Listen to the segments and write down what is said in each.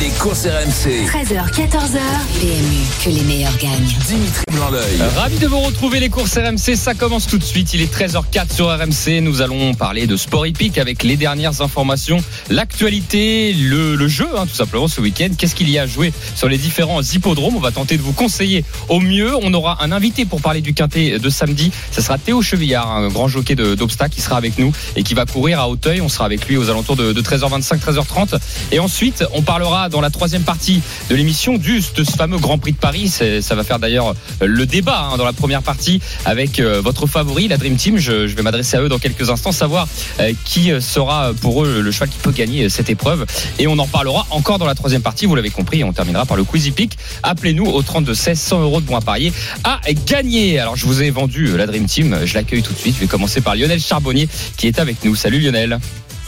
Les courses RMC. 13h, 14h. PMU, que les meilleurs gagnent. Dimitri Blanc-L'œil. Ravi de vous retrouver les courses RMC, ça commence tout de suite, il est 13h04 sur RMC, nous allons parler de sport hippique avec les dernières informations, l'actualité, le, le jeu hein, tout simplement ce week-end, qu'est-ce qu'il y a à jouer sur les différents hippodromes, on va tenter de vous conseiller au mieux, on aura un invité pour parler du quintet de samedi, ça sera Théo Chevillard, un grand jockey d'obstacles qui sera avec nous et qui va courir à Hauteuil, on sera avec lui aux alentours de, de 13h25, 13h30 et ensuite on parlera dans la troisième partie de l'émission du ce fameux Grand Prix de Paris, ça va faire d'ailleurs le débat hein, dans la première partie avec euh, votre favori, la Dream Team. Je, vais m'adresser à eux dans quelques instants, savoir euh, qui euh, sera pour eux le cheval qui peut gagner euh, cette épreuve. Et on en parlera encore dans la troisième partie. Vous l'avez compris, on terminera par le Quizy Peak. Appelez-nous au 32 16 100 euros de bons à parier à gagner. Alors je vous ai vendu euh, la Dream Team. Je l'accueille tout de suite. Je vais commencer par Lionel Charbonnier qui est avec nous. Salut Lionel.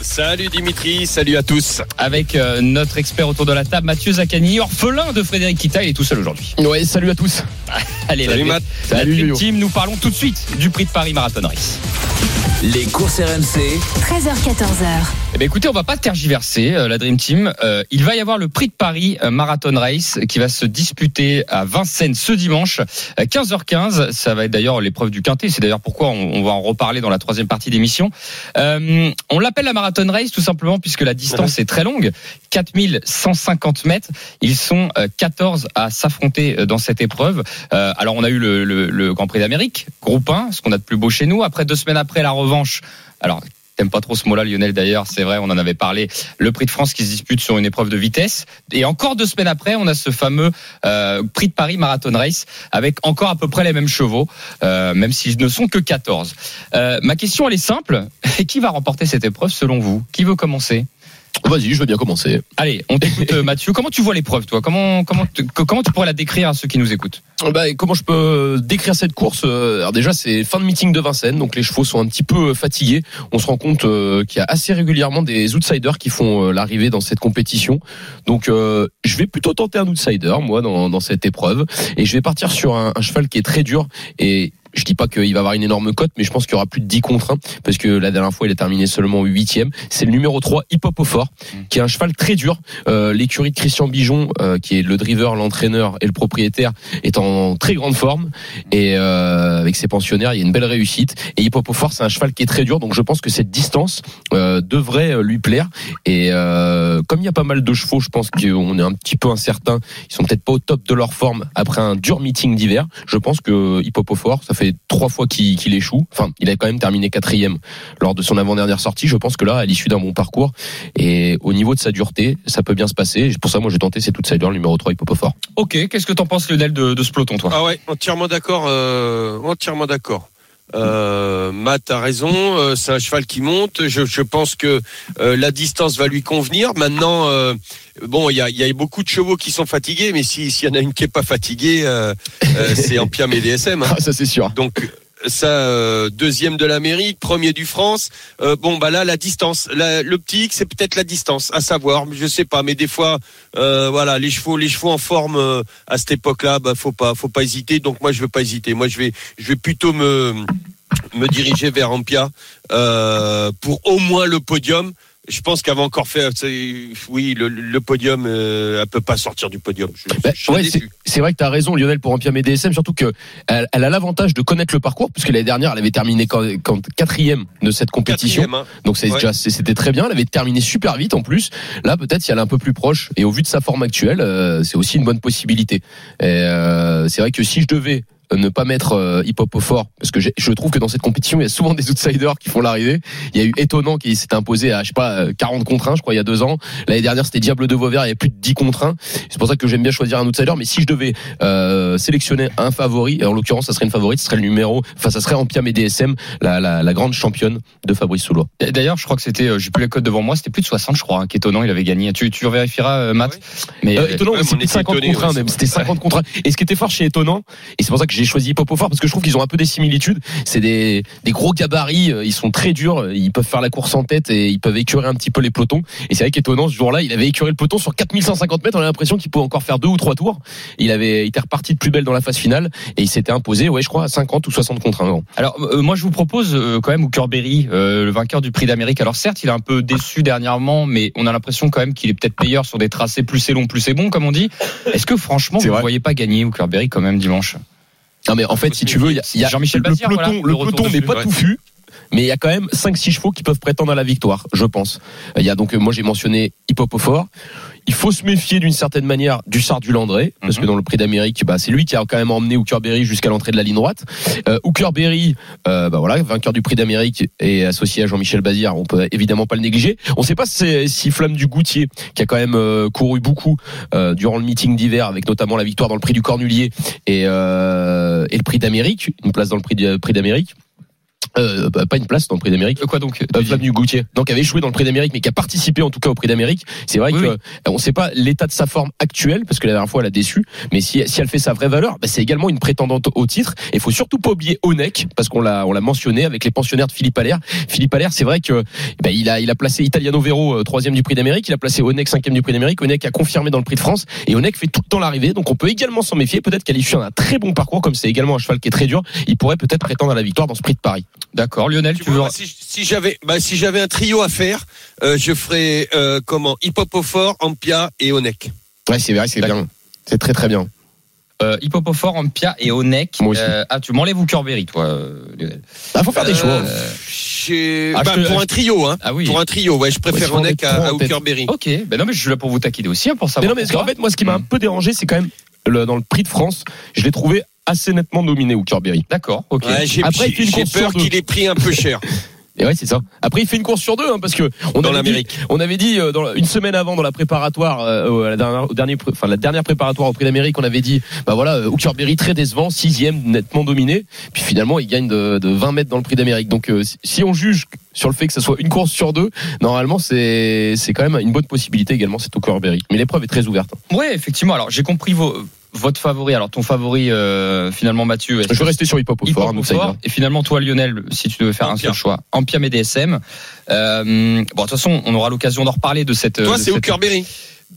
Salut Dimitri, salut à tous. Avec euh, notre expert autour de la table, Mathieu Zaccani, orphelin de Frédéric Kita. Il est tout seul aujourd'hui. Ouais, salut à tous. Allez, Salut la, Matt. la Salut. Team, nous parlons tout de suite du prix de Paris Marathon Race. Les courses RMC. 13h, 14h. Eh bien, écoutez, on va pas tergiverser, euh, la Dream Team. Euh, il va y avoir le prix de Paris euh, Marathon Race qui va se disputer à Vincennes ce dimanche, à 15h15. Ça va être d'ailleurs l'épreuve du quintet. C'est d'ailleurs pourquoi on, on va en reparler dans la troisième partie d'émission. Euh, on l'appelle la Marathon Race tout simplement puisque la distance est très longue, 4150 mètres. Ils sont euh, 14 à s'affronter euh, dans cette épreuve. Euh, alors, on a eu le, le- le Grand Prix d'Amérique, groupe 1, ce qu'on a de plus beau chez nous. Après, deux semaines après, la revanche. Alors, T'aimes pas trop ce mot-là, Lionel, d'ailleurs, c'est vrai, on en avait parlé. Le prix de France qui se dispute sur une épreuve de vitesse. Et encore deux semaines après, on a ce fameux euh, prix de Paris Marathon Race avec encore à peu près les mêmes chevaux, euh, même s'ils ne sont que 14. Euh, ma question, elle est simple. qui va remporter cette épreuve selon vous? Qui veut commencer? Vas-y, je veux bien commencer. Allez, on t'écoute, euh, Mathieu. Comment tu vois l'épreuve, toi? Comment, comment, tu- comment tu pourrais la décrire à ceux qui nous écoutent? Bah, et comment je peux décrire cette course? Euh, Alors déjà, c'est fin de meeting de Vincennes, donc les chevaux sont un petit peu fatigués. On se rend compte euh, qu'il y a assez régulièrement des outsiders qui font euh, l'arrivée dans cette compétition. Donc, euh, je vais plutôt tenter un outsider, moi, dans, dans cette épreuve, et je vais partir sur un, un cheval qui est très dur et je dis pas qu'il va avoir une énorme cote, mais je pense qu'il y aura plus de 10 contre 1, parce que la dernière fois, il a terminé seulement 8 C'est le numéro 3, Hip Hop au fort, qui est un cheval très dur. Euh, L'écurie de Christian Bijon, euh, qui est le driver, l'entraîneur et le propriétaire, est en très grande forme. Et euh, avec ses pensionnaires, il y a une belle réussite. Et Hip Hop au fort, c'est un cheval qui est très dur, donc je pense que cette distance euh, devrait euh, lui plaire. Et euh, comme il y a pas mal de chevaux, je pense qu'on est un petit peu incertain. Ils sont peut-être pas au top de leur forme après un dur meeting d'hiver. Je pense que Hip Hop au fort, ça fait trois fois qu'il échoue. Enfin, il a quand même terminé quatrième lors de son avant-dernière sortie. Je pense que là, à l'issue d'un bon parcours et au niveau de sa dureté, ça peut bien se passer. Pour ça, moi, j'ai tenté cet outsider le numéro 3, Hip Hop au fort. Ok, qu'est-ce que t'en penses, Lionel, de, de ce peloton, toi? Ah ouais, entièrement d'accord, euh, entièrement d'accord. Euh, Matt a raison, euh, c'est un cheval qui monte. Je, je pense que euh, la distance va lui convenir. Maintenant, euh, bon, il y a, il y a beaucoup de chevaux qui sont fatigués, mais si- s'il y en a une qui est pas fatiguée, c'est Ampiam et DSM. hein. Ah, ça, c'est sûr. Donc ça, euh, deuxième de l'Amérique, premier du France. Euh, bon, bah là, la distance, l'optique, c'est peut-être la distance, à savoir. Je sais pas, mais des fois, euh, voilà, les chevaux, les chevaux en forme euh, à cette époque-là, bah faut pas, faut pas hésiter. Donc moi, je vais pas hésiter. Moi, je vais, je vais plutôt me me diriger vers Ampia pour au moins le podium. Je pense faire, c'est- oui, le, le podium, euh, elle peut pas sortir du podium. Bah, ouais, c'est vrai que tu as raison, Lionel, pour Ampiam et DSM, surtout que elle, elle a l'avantage de connaître le parcours, puisque l'année dernière, elle avait terminé quand, quand quatrième de cette compétition. Hein. Donc Ouais. c'était très bien. Elle avait terminé super vite en plus. Là peut-être si elle est un peu plus proche et au vu de sa forme actuelle, euh, c'est aussi une bonne possibilité. Euh, c'est vrai que si je devais ne pas mettre euh, hip hop au fort parce que je trouve que dans cette compétition il y a souvent des outsiders qui font l'arrivée il y a eu étonnant qui s'était imposé à je sais pas euh, 40 contre 1 je crois il y a deux ans l'année dernière c'était Diable de Vauvert il y a plus de 10 contre 1 c'est pour ça que j'aime bien choisir un outsider mais si je devais euh, sélectionner un favori et en l'occurrence ça serait une favorite ce serait le numéro enfin ça serait Ampiam et DSM la, la, la grande championne de Fabrice Soulois D'ailleurs, je crois que c'était, euh, j'ai plus les codes devant moi, c'était plus de 60, je crois, hein, qu'étonnant, il avait gagné. Tu, tu vérifieras, euh, Matt. Ah Mais Euh, euh, étonnant, ouais, c'était était 50 étonnés, contre 1 ouais, même. C'était 50 contre 1. Et ce qui était fort chez étonnant, et c'est pour ça que j'ai choisi Hip Hop au fort parce que je trouve qu'ils ont un peu des similitudes. C'est des, des gros gabarits, euh, ils sont très durs, ils peuvent faire la course en tête et ils peuvent écurer un petit peu les pelotons. Et c'est vrai qu'étonnant, ce jour-là, il avait écuré le peloton sur 4150 mètres. On a l'impression qu'il pouvait encore faire deux ou trois tours. Il avait, était reparti de plus belle dans la phase finale et il s'était imposé, ouais, je crois, à 50 ou 60 contre 1. Alors euh, moi je vous propose euh, quand même Hooker Berry, euh, le vainqueur du Prix d'Amérique. Alors certes il est un peu déçu dernièrement, mais on a l'impression quand même qu'il est peut-être meilleur sur des tracés plus c'est long, plus c'est bon comme on dit. Est-ce que franchement vous ne voyez pas gagner Hooker Berry quand même dimanche? Non mais en fait, si tu veux, il y a, Jean-Michel le Bazir, peloton, voilà, le le retour peloton n'est pas ouais. touffu. Mais il y a quand même 5-6 chevaux qui peuvent prétendre à la victoire, je pense. Il y a donc, euh, moi j'ai mentionné Hip Hop au fort. Il faut se méfier d'une certaine manière du Sard du Landré, parce Mhm. que dans le prix d'Amérique, bah, c'est lui qui a quand même emmené Hooker Berry jusqu'à l'entrée de la ligne droite. Euh, Hooker Berry, euh, bah voilà, vainqueur du prix d'Amérique et associé à Jean-Michel Bazir, on peut évidemment pas le négliger. On sait pas si, si Flamme du Goutier, qui a quand même euh, couru beaucoup euh, durant le meeting d'hiver, avec notamment la victoire dans le prix du Cornulier et, euh, et le prix d'Amérique, une place dans le prix d'Amérique. Euh, bah, pas une place dans le prix d'Amérique. Euh, Quoi donc Euh, du Goutier, donc avait échoué dans le Prix d'Amérique, mais qui a participé en tout cas au Prix d'Amérique. C'est vrai Oui, que oui. euh, on ne sait pas l'état de sa forme actuelle, parce que la dernière fois elle a déçu. Mais si, si elle fait sa vraie valeur, bah, c'est également une prétendante au titre. Et il faut surtout pas oublier Onek, parce qu'on l'a on l'a mentionné avec les pensionnaires de Philippe Allaire. Philippe Allaire, c'est vrai que bah, il a il a placé Italiano Vero euh, troisième du Prix d'Amérique, il a placé Onek cinquième du Prix d'Amérique. Onek a confirmé dans le Prix de France, et Onek fait tout le temps l'arrivée, donc on peut également s'en méfier. Peut-être qu'à l'issue d'un très bon parcours, comme c'est également un cheval qui est très dur, il pourrait peut-être prétendre à la victoire dans ce Prix de Paris. D'accord, Lionel, tu, Tu veux vois, si, si j'avais bah, si j'avais un trio à faire, euh, je ferais euh, comment Hip Hop au fort, Ampia et Onek. Ouais, c'est vrai, c'est bien. C'est très très bien. euh, Hip Hop au fort, Ampia et Onek. Moi aussi. Euh, ah, tu m'enlèves Hooker Berry, toi, Lionel. Ah, faut faire des choix. Euh, Ah, bah, te- pour un trio, hein. Ah oui. Pour un trio, ouais, je préfère Ouais, Onek à, à en tête. Hooker Berry. Ok, ben non mais je suis là pour vous taquiner aussi, hein, pour Mais savoir. non, mais pourquoi. fait, moi, ce qui m'a un peu dérangé, c'est quand même le- dans le prix de France, je l'ai trouvé assez nettement dominé Hooker Berry. D'accord, ok. Ouais, j'ai Après, il fait une j'ai course peur sur deux. qu'il ait pris un peu cher Et ouais, c'est ça. Après, il fait une course sur deux, hein, parce que on dans avait dit, l'Amérique. on avait dit euh, dans la- une semaine avant dans la préparatoire, euh, au- la dernière, au dernier, enfin la dernière préparatoire au Prix d'Amérique, on avait dit, bah voilà, euh, Hooker Berry très décevant, sixième nettement dominé. Puis finalement, il gagne de, de 20 mètres dans le Prix d'Amérique. Donc, euh, si- si on juge sur le fait que ce soit une course sur deux, normalement, c'est c'est quand même une bonne possibilité également, c'est Hooker Berry. Mais l'épreuve est très ouverte. hein. Ouais, effectivement. Alors, j'ai compris vos, votre favori. Alors, ton favori, euh, finalement, Mathieu. est-ce Je vais rester sur Hip Hop au Hip fort, Hop outsider. fort. Et finalement, toi, Lionel, si tu devais faire un Ampia. seul choix, Ampia et DSM. Euh, bon, de toute façon, on aura l'occasion d'en reparler de cette. Toi, c'est cette- Berry.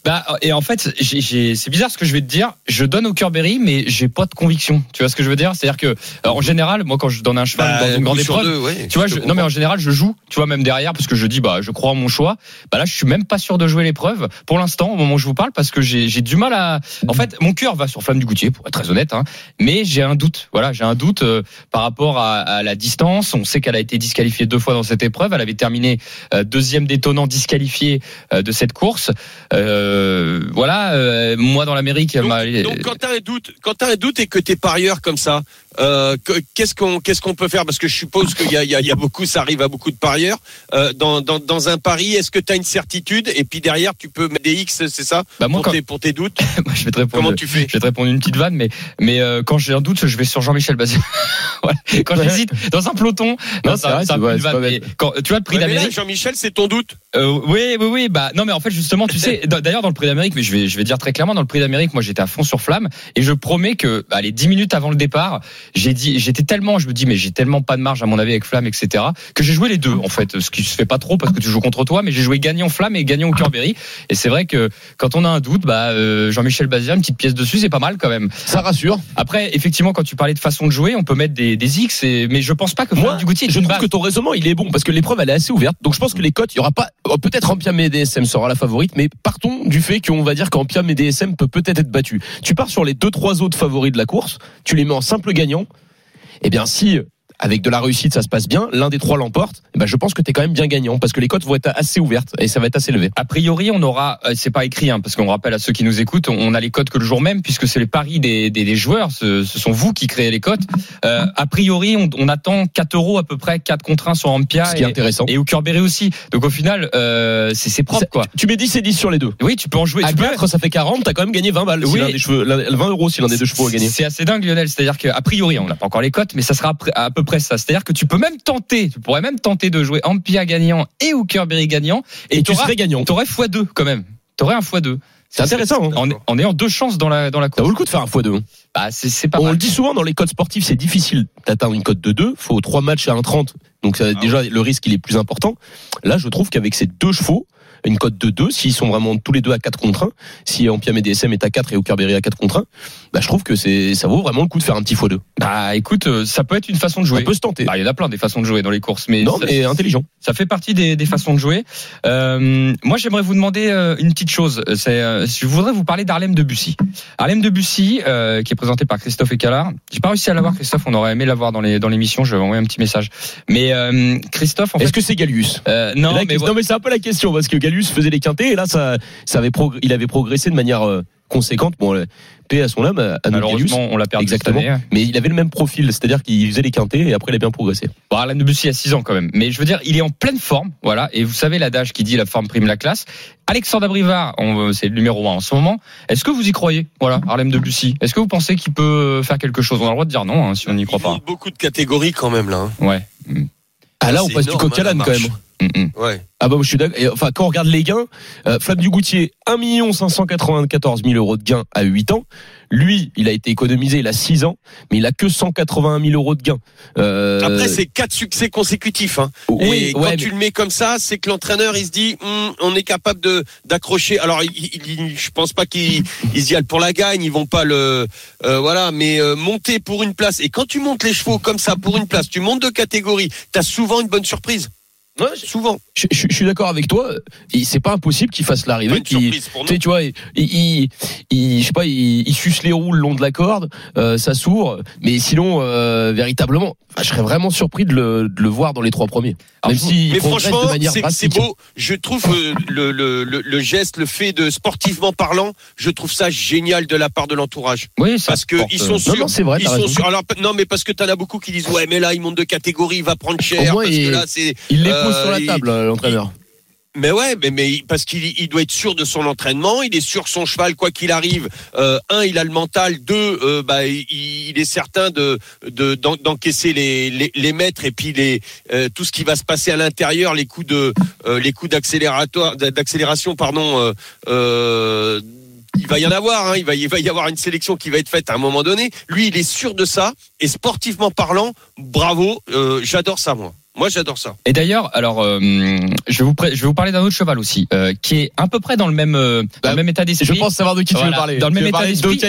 Bah, et en fait, c'est bizarre ce que je vais te dire. Je donne au Berry, mais j'ai pas de conviction. Tu vois ce que je veux dire? C'est-à-dire que, alors, en général, moi, quand je donne un cheval Bah, dans une grande épreuve, deux, ouais, tu vois, je non mais en général je joue, tu vois même derrière parce que je dis bah je crois en mon choix. Bah là je suis même pas sûr de jouer l'épreuve pour l'instant au moment où je vous parle parce que j'ai j'ai du mal à. En fait mon cœur va sur Flamme du Goutier pour être très honnête, hein, mais j'ai un doute. Voilà j'ai un doute euh, par rapport à, à la distance. On sait qu'elle a été disqualifiée deux fois dans cette épreuve. Elle avait terminé euh, deuxième détonnant disqualifié euh, de cette course. Euh, voilà euh, moi dans l'Amérique. m'a- Donc, quand t'as un doute, quand t'as un doute et que t'es parieur comme ça, euh, que- qu'est-ce qu'on qu'est-ce qu'on peut faire? Parce que je suppose qu'il y a, il y, a, il y a beaucoup, ça arrive à beaucoup de parieurs. Euh, dans, dans, dans un pari, est-ce que t'as une certitude? Et puis derrière tu peux mettre des X, c'est ça? Bah, moi, pour, quand- tes, pour tes doutes? Moi, je vais te répondre. Comment tu fais? Je vais te répondre une petite vanne, mais mais euh, quand j'ai un doute, je vais sur Jean-Michel. Voilà. Quand j'hésite dans un peloton, non, vanne. bête. mais quand, tu vois le prix Ouais, d'Amérique. Jean-Michel, c'est ton doute. Euh, oui, oui, oui. Bah non, mais en fait justement, tu sais, d'ailleurs dans le prix d'Amérique, mais je vais je vais dire très clairement dans le prix d'Amérique, moi j'étais à fond sur flamme et je promets que bah, les 10 minutes avant le départ, j'ai dit, j'étais tellement, je me dis mais j'ai tellement pas de marge à mon avis avec flamme, etc. Que j'ai joué les deux en fait, ce qui se fait pas trop parce que tu joues contre toi, mais j'ai joué gagnant flamme et gagnant au Berry. Et c'est vrai que quand on a un doute, bah euh, Jean-Michel Bazir, une petite pièce dessus, c'est pas mal quand même. Ça rassure. Après, effectivement, quand tu parlais de façon de jouer, on peut mettre des, des X, et, mais je pense pas que Moi, du Goutier je trouve base. que ton raisonnement il est bon parce que l'épreuve elle est assez ouverte. Donc je pense que les cotes, il y aura pas oh, peut-être Ampiam et DSM sera la favorite, mais partons du fait qu'on va dire qu'Ampiam et DSM peut peut-être être battu. Tu pars sur les deux trois autres favoris de la course, tu les mets en simple gagnant. Eh bien si avec de la réussite ça se passe bien, l'un des trois l'emporte, eh ben je pense que tu es quand même bien gagnant parce que les cotes vont être assez ouvertes et ça va être assez élevé. A priori, on aura, euh, c'est pas écrit, hein, parce qu'on rappelle à ceux qui nous écoutent, on a les cotes que le jour même, puisque c'est les paris des, des, des joueurs, ce, ce sont vous qui créez les cotes. Euh, a priori, on, on attend 4 euros à peu près, 4 contre 1 sur Ampia Ce qui est et, intéressant. et Berry aussi. Donc au final, euh, c'est c'est propre, quoi. Tu mets 10 et 10 sur les deux. Oui, tu peux en jouer. À tu peux- 4, ça fait 40, t'as quand même gagné 20 balles. si Oui. l'un des cheveux, l'un- 20 euros si l'un des deux chevaux a gagné. C'est assez dingue, Lionel. C'est-à-dire qu'à priori, on n'a pas encore les cotes, mais ça sera à peu- à peu près ça. C'est-à-dire que tu peux même tenter, tu pourrais même tenter de jouer Ampia gagnant et Berry gagnant, Et, tu serais gagnant. T'aurais x2 quand même. T'aurais un x2. C'est intéressant. hein. En, en ayant deux chances dans la dans la Ça course. vaut le coup de faire un x2. Bah, c'est pas On mal. le dit souvent dans les codes sportifs, c'est difficile d'atteindre une cote de 2. Faut trois matchs à 1,30. Donc ça, déjà, le risque, il est plus important. Là, je trouve qu'avec ces deux chevaux, une cote de 2, s'ils sont vraiment tous les deux à 4 contre 1, si Ampiam et DSM est à 4 et Aukerberry à 4 contre 1, bah, je trouve que c'est, ça vaut vraiment le coup de faire un petit x2. Bah, écoute, euh, ça peut être une façon de jouer. peut se tenter. Bah, il y en a plein des façons de jouer dans les courses, mais non, ça, mais intelligent. ça fait partie des, des façons de jouer. Euh, moi, j'aimerais vous demander euh, une petite chose. C'est, euh, je voudrais vous parler d'Arlem Debussy. Arlem Debussy, euh, qui est présenté par Christophe Ecalard. J'ai pas réussi à l'avoir, Christophe. On aurait aimé l'avoir dans les dans l'émission. Je vais envoyer un petit message. Mais euh, Christophe, en fait, Est-ce que c'est Gallius euh, non, Là, mais non, mais c'est un peu la question parce que Faisait les quintés et là, ça, ça avait progr- il avait progressé de manière euh, conséquente. Bon, euh, paix à son âme, à malheureusement, on l'a perdu Exactement. cette année. Mais il avait le même profil, c'est-à-dire qu'il faisait les quintés et après il a bien progressé. Bon, Alain Debussy a 6 ans quand même. Mais je veux dire, il est en pleine forme. Voilà. Et vous savez l'adage qui dit la forme prime la classe. Alexandre Abrivard, on- c'est le numéro 1 en ce moment. Est-ce que vous y croyez Voilà, Harlem Debussy? Est-ce que vous pensez qu'il peut faire quelque chose? On a le droit de dire non hein, si on n'y croit Il pas. beaucoup de catégories quand même là. hein. Ouais. Ah là, on passe du coq à hein, l'âne quand marche. même. Mm. Ouais. Ah bah je suis d'accord. Enfin, quand on regarde les gains, euh, Flamme du Goutier, 1 594 000 euros de gains à 8 ans. Lui, il a été économisé, il a 6 ans, mais il a que 181 000 euros de gains. Euh, Après, c'est quatre succès consécutifs. Hein. oui, et quand tu le mets comme ça, c'est que l'entraîneur il se dit, Hum, on est capable de d'accrocher. Alors, il, il- je pense pas qu'ils ils y allent pour la gagne, ils vont pas le, euh, voilà. Mais euh, monter pour une place. Et quand tu montes les chevaux comme ça pour une place, tu montes de catégorie, t'as souvent une bonne surprise. Ouais, Souvent. je, je- je suis d'accord avec toi. Il- C'est pas impossible qu'il fasse l'arrivée. pour Tu sais, nous. tu vois, il, il, il- je sais pas, il, il suce les roues le long de la corde, euh, ça s'ouvre, mais sinon, euh, véritablement, je serais vraiment surpris de le, de le voir dans les trois premiers. Même s'il Mais franchement, c'est beau. Je trouve euh, le, le, le, le geste, le fait de sportivement parlant, je trouve ça génial de la part de l'entourage. Oui, ça Parce que porte, ils sont sûrs. non, c'est vrai, Ils sont sûrs. Alors non, mais parce que t'en as beaucoup qui disent ouais, mais là il monte de catégorie, il va prendre cher. Au moins, parce il- que là c'est. Sur la il- table, l'entraîneur. Mais ouais, mais, mais parce qu'il il doit être sûr de son entraînement, il est sûr que son cheval, quoi qu'il arrive, euh, un, il a le mental, deux, euh, bah, il, il est certain de de- d'en- d'encaisser les, les les mètres et puis les euh, tout ce qui va se passer à l'intérieur, les coups de les coups d'accélérateur d'accélération, pardon. il va y en avoir, hein, il, va, il va y avoir une sélection qui va être faite à un moment donné. Lui, il est sûr de ça. Et sportivement parlant, bravo, euh, j'adore ça, moi. Moi, j'adore ça. Et d'ailleurs, alors, euh, je vais vous pré- je vais vous parler d'un autre cheval aussi, euh, qui est à peu près dans le même euh, dans Bah, le même état d'esprit. Je pense savoir de qui tu veux Voilà, parler. dans le Tu même état d'esprit.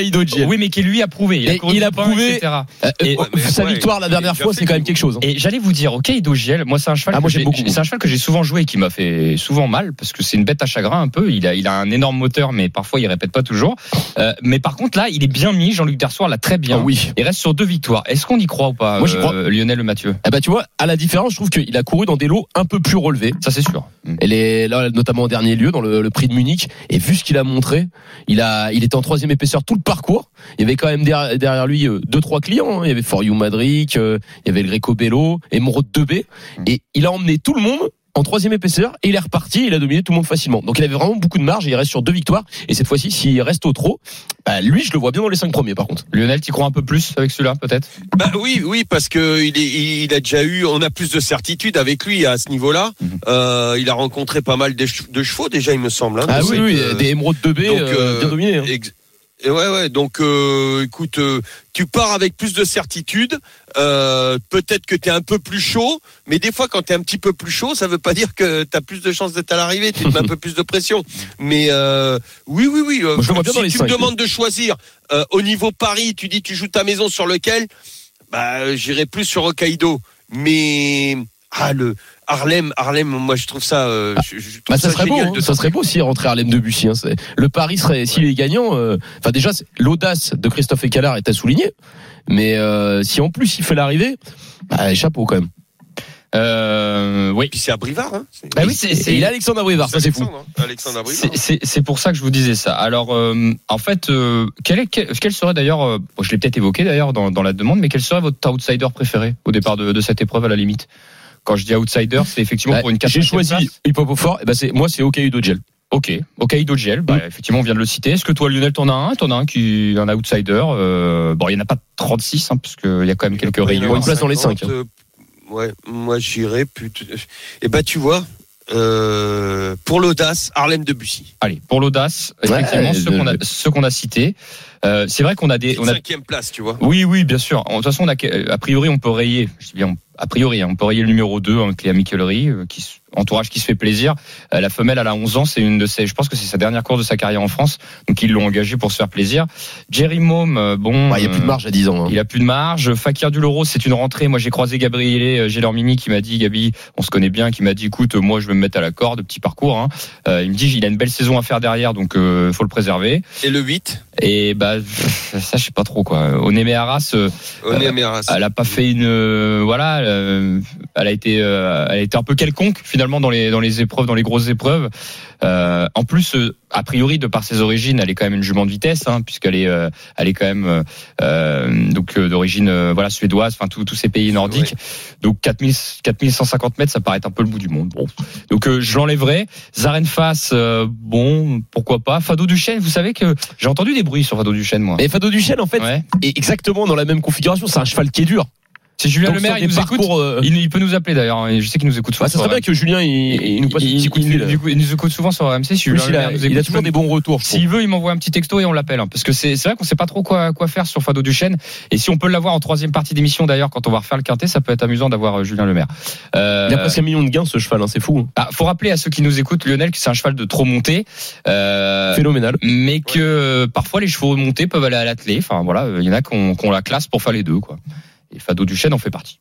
Oui, mais qui lui a prouvé. Il a, il pain, prouvé- etc. Euh, Et- Ouais, sa ouais, victoire la dernière a fois, c'est quand même quelque chose. hein. Et j'allais vous dire, ok, Dogiel, moi c'est un cheval Ah, que moi, j'aime j'ai- beaucoup. c'est un cheval que j'ai souvent joué et qui m'a fait souvent mal parce que c'est une bête à chagrin un peu. Il a, il a un énorme moteur, mais parfois il répète pas toujours. Euh, mais par contre là, il est bien mis. Jean-Luc Dersoir l'a très bien. Ah oui. Il reste sur deux victoires. Est-ce qu'on y croit ou pas Moi, j'y crois. Lionel Mathieu? Eh ben, tu vois, à la différence, je trouve qu'il a couru dans des lots un peu plus relevés. Ça c'est sûr. Elle est là, notamment en dernier lieu, dans le, le prix de Munich. Et vu ce qu'il a montré, il a, il était en troisième épaisseur tout le parcours. Il y avait quand même derrière, derrière lui euh, deux, trois clients. hein. Il y avait For You Madrid, euh, il y avait le Greco Bello, Emeraude 2B. Et il a emmené tout le monde en troisième épaisseur et il est reparti. Il a dominé tout le monde facilement. Donc il avait vraiment beaucoup de marge et il reste sur deux victoires. Et cette fois-ci, s'il reste au trot, bah, lui, je le vois bien dans les cinq premiers, par contre. Lionel, tu crois un peu plus avec celui-là peut-être? Bah oui, oui, parce que il, est, il a déjà eu, on a plus de certitude avec lui à ce niveau-là. Mhm. Euh, il a rencontré pas mal de, che- de chevaux déjà, il me semble. hein, Ah oui, oui, euh, des Emeraude 2B donc, euh, euh, bien dominés. hein. Et ouais, ouais. Donc, euh, écoute, euh, tu pars avec plus de certitude. Euh, Peut-être que tu es un peu plus chaud, mais des fois, quand tu es un petit peu plus chaud, ça veut pas dire que tu as plus de chances d'être à l'arrivée. Tu te mets un peu plus de pression. Mais oui, oui, oui. Moi, je le vois bien si dans les tu me demandes de choisir au niveau Paris, tu dis tu joues ta maison sur lequel Bah, j'irai plus sur Hokkaido. Mais ah le Harlem, Harlem, moi je trouve ça. euh, je, je trouve Bah, ça, serait beau, hein. de ça serait beau s'il rentrait Harlem Debussy. Hein. C'est- Le pari serait, s'il est gagnant, euh, enfin déjà l'audace de Christophe Ecalard est à souligner, mais euh, si en plus il fait l'arrivée, bah, chapeau quand même. euh, Oui. Puis c'est à Brivard. Hein. Bah oui, c'est- il Alexandre Abrivard, ça c'est fou. Alexandre, hein. C'est- C'est c'est pour ça que je vous disais ça. Alors, euh, en fait, euh, quel, est, quel, quel serait d'ailleurs, euh, bon, je l'ai peut-être évoqué d'ailleurs dans, dans la demande, mais quel serait votre outsider préféré au départ de, de cette épreuve à la limite? Quand je dis outsider, c'est effectivement Bah, pour une J'ai choisi place. Hip Hop au fort, et bah c'est moi c'est Okayu Dogel. Ok, ok, Idogel, bah, effectivement, on vient de le citer. Est-ce que toi, Lionel, t'en as un? T'en as un qui est un outsider euh, Bon, il n'y en a pas 36, hein, parce qu'il y a quand même quelques Il y en a rayons. une place dans les 50, cinq, hein. euh, Ouais, moi j'irais plutôt. Et bah tu vois, euh, pour l'audace, Harlem de Bussy. Allez, pour l'audace, effectivement, Ouais, ceux qu'on a, ceux qu'on a cités. Euh, c'est vrai qu'on a des, on a, Cinquième place, tu vois. oui, oui, bien sûr. De toute façon, on a, a priori, on peut rayer. Je dis bien, a priori, hein, on peut rayer le numéro 2, hein, Cléa Michellery, euh, qui, entourage qui se fait plaisir. Euh, la femelle, elle a 11 ans, c'est une de ses, je pense que c'est sa dernière course de sa carrière en France, donc ils l'ont engagé pour se faire plaisir. Jerry Mom, euh, bon, Bah, Il y a plus de euh, marge à 10 ans. hein. Il a plus de marge. Fakir Duloro, c'est une rentrée. Moi, j'ai croisé Gabriele Gelormini qui m'a dit, Gabi, on se connaît bien, qui m'a dit, écoute, moi, je vais me mettre à la corde, petit parcours. Hein. Euh, il me dit, il a une belle saison à faire derrière, donc euh, faut le préserver. Et le 8, Et bah, ça, je sais pas trop quoi. Onémé Arras, euh, elle a pas fait une, euh, voilà, euh, elle a été, euh, elle a été un peu quelconque finalement dans les dans les épreuves, dans les grosses épreuves. Euh, en plus, euh, a priori, de par ses origines, elle est quand même une jument de vitesse, hein, puisqu'elle est, euh, elle est quand même donc d'origine voilà suédoise, enfin tous ces pays nordiques. Donc 4000, 4150 mètres, ça paraît un peu le bout du monde. Bon. Donc je l'enlèverai. Zarenfass, bon, pourquoi pas. Fado Duchesne, vous savez que j'ai entendu des bruits sur Fado Duchesne, moi. Et Fado Duchesne, en fait, Ouais. est exactement dans la même configuration. C'est un cheval qui est dur. C'est Julien Donc, Le Maire, sur il nous écoute. euh, Il, il peut nous appeler d'ailleurs. hein, Je sais qu'il nous écoute souvent. bah, ça serait bien que Julien il, il nous passe un petit coup de il, fil. il- il nous écoute souvent sur RMC. Si Julien il Le a, a toujours des bons retours. S'il veut, il m'envoie un petit texto et on l'appelle. hein, parce que c'est vrai qu'on sait pas trop quoi, quoi faire sur Fado Duchesne. Et si on peut l'avoir en troisième partie d'émission d'ailleurs, quand on va refaire le quintet, ça peut être amusant d'avoir euh, Julien Le Maire. Euh, Il a presque un million de gains ce cheval, hein, c'est fou. hein. ah, faut rappeler à ceux qui nous écoutent, Lionel, que c'est un cheval de trop monté. Euh, Phénoménal. mais que euh, parfois les chevaux montés peuvent aller à l'attelé. Enfin voilà, il y en a ont la classe pour faire les deux. quoi. Et Fado Duchesne en fait partie.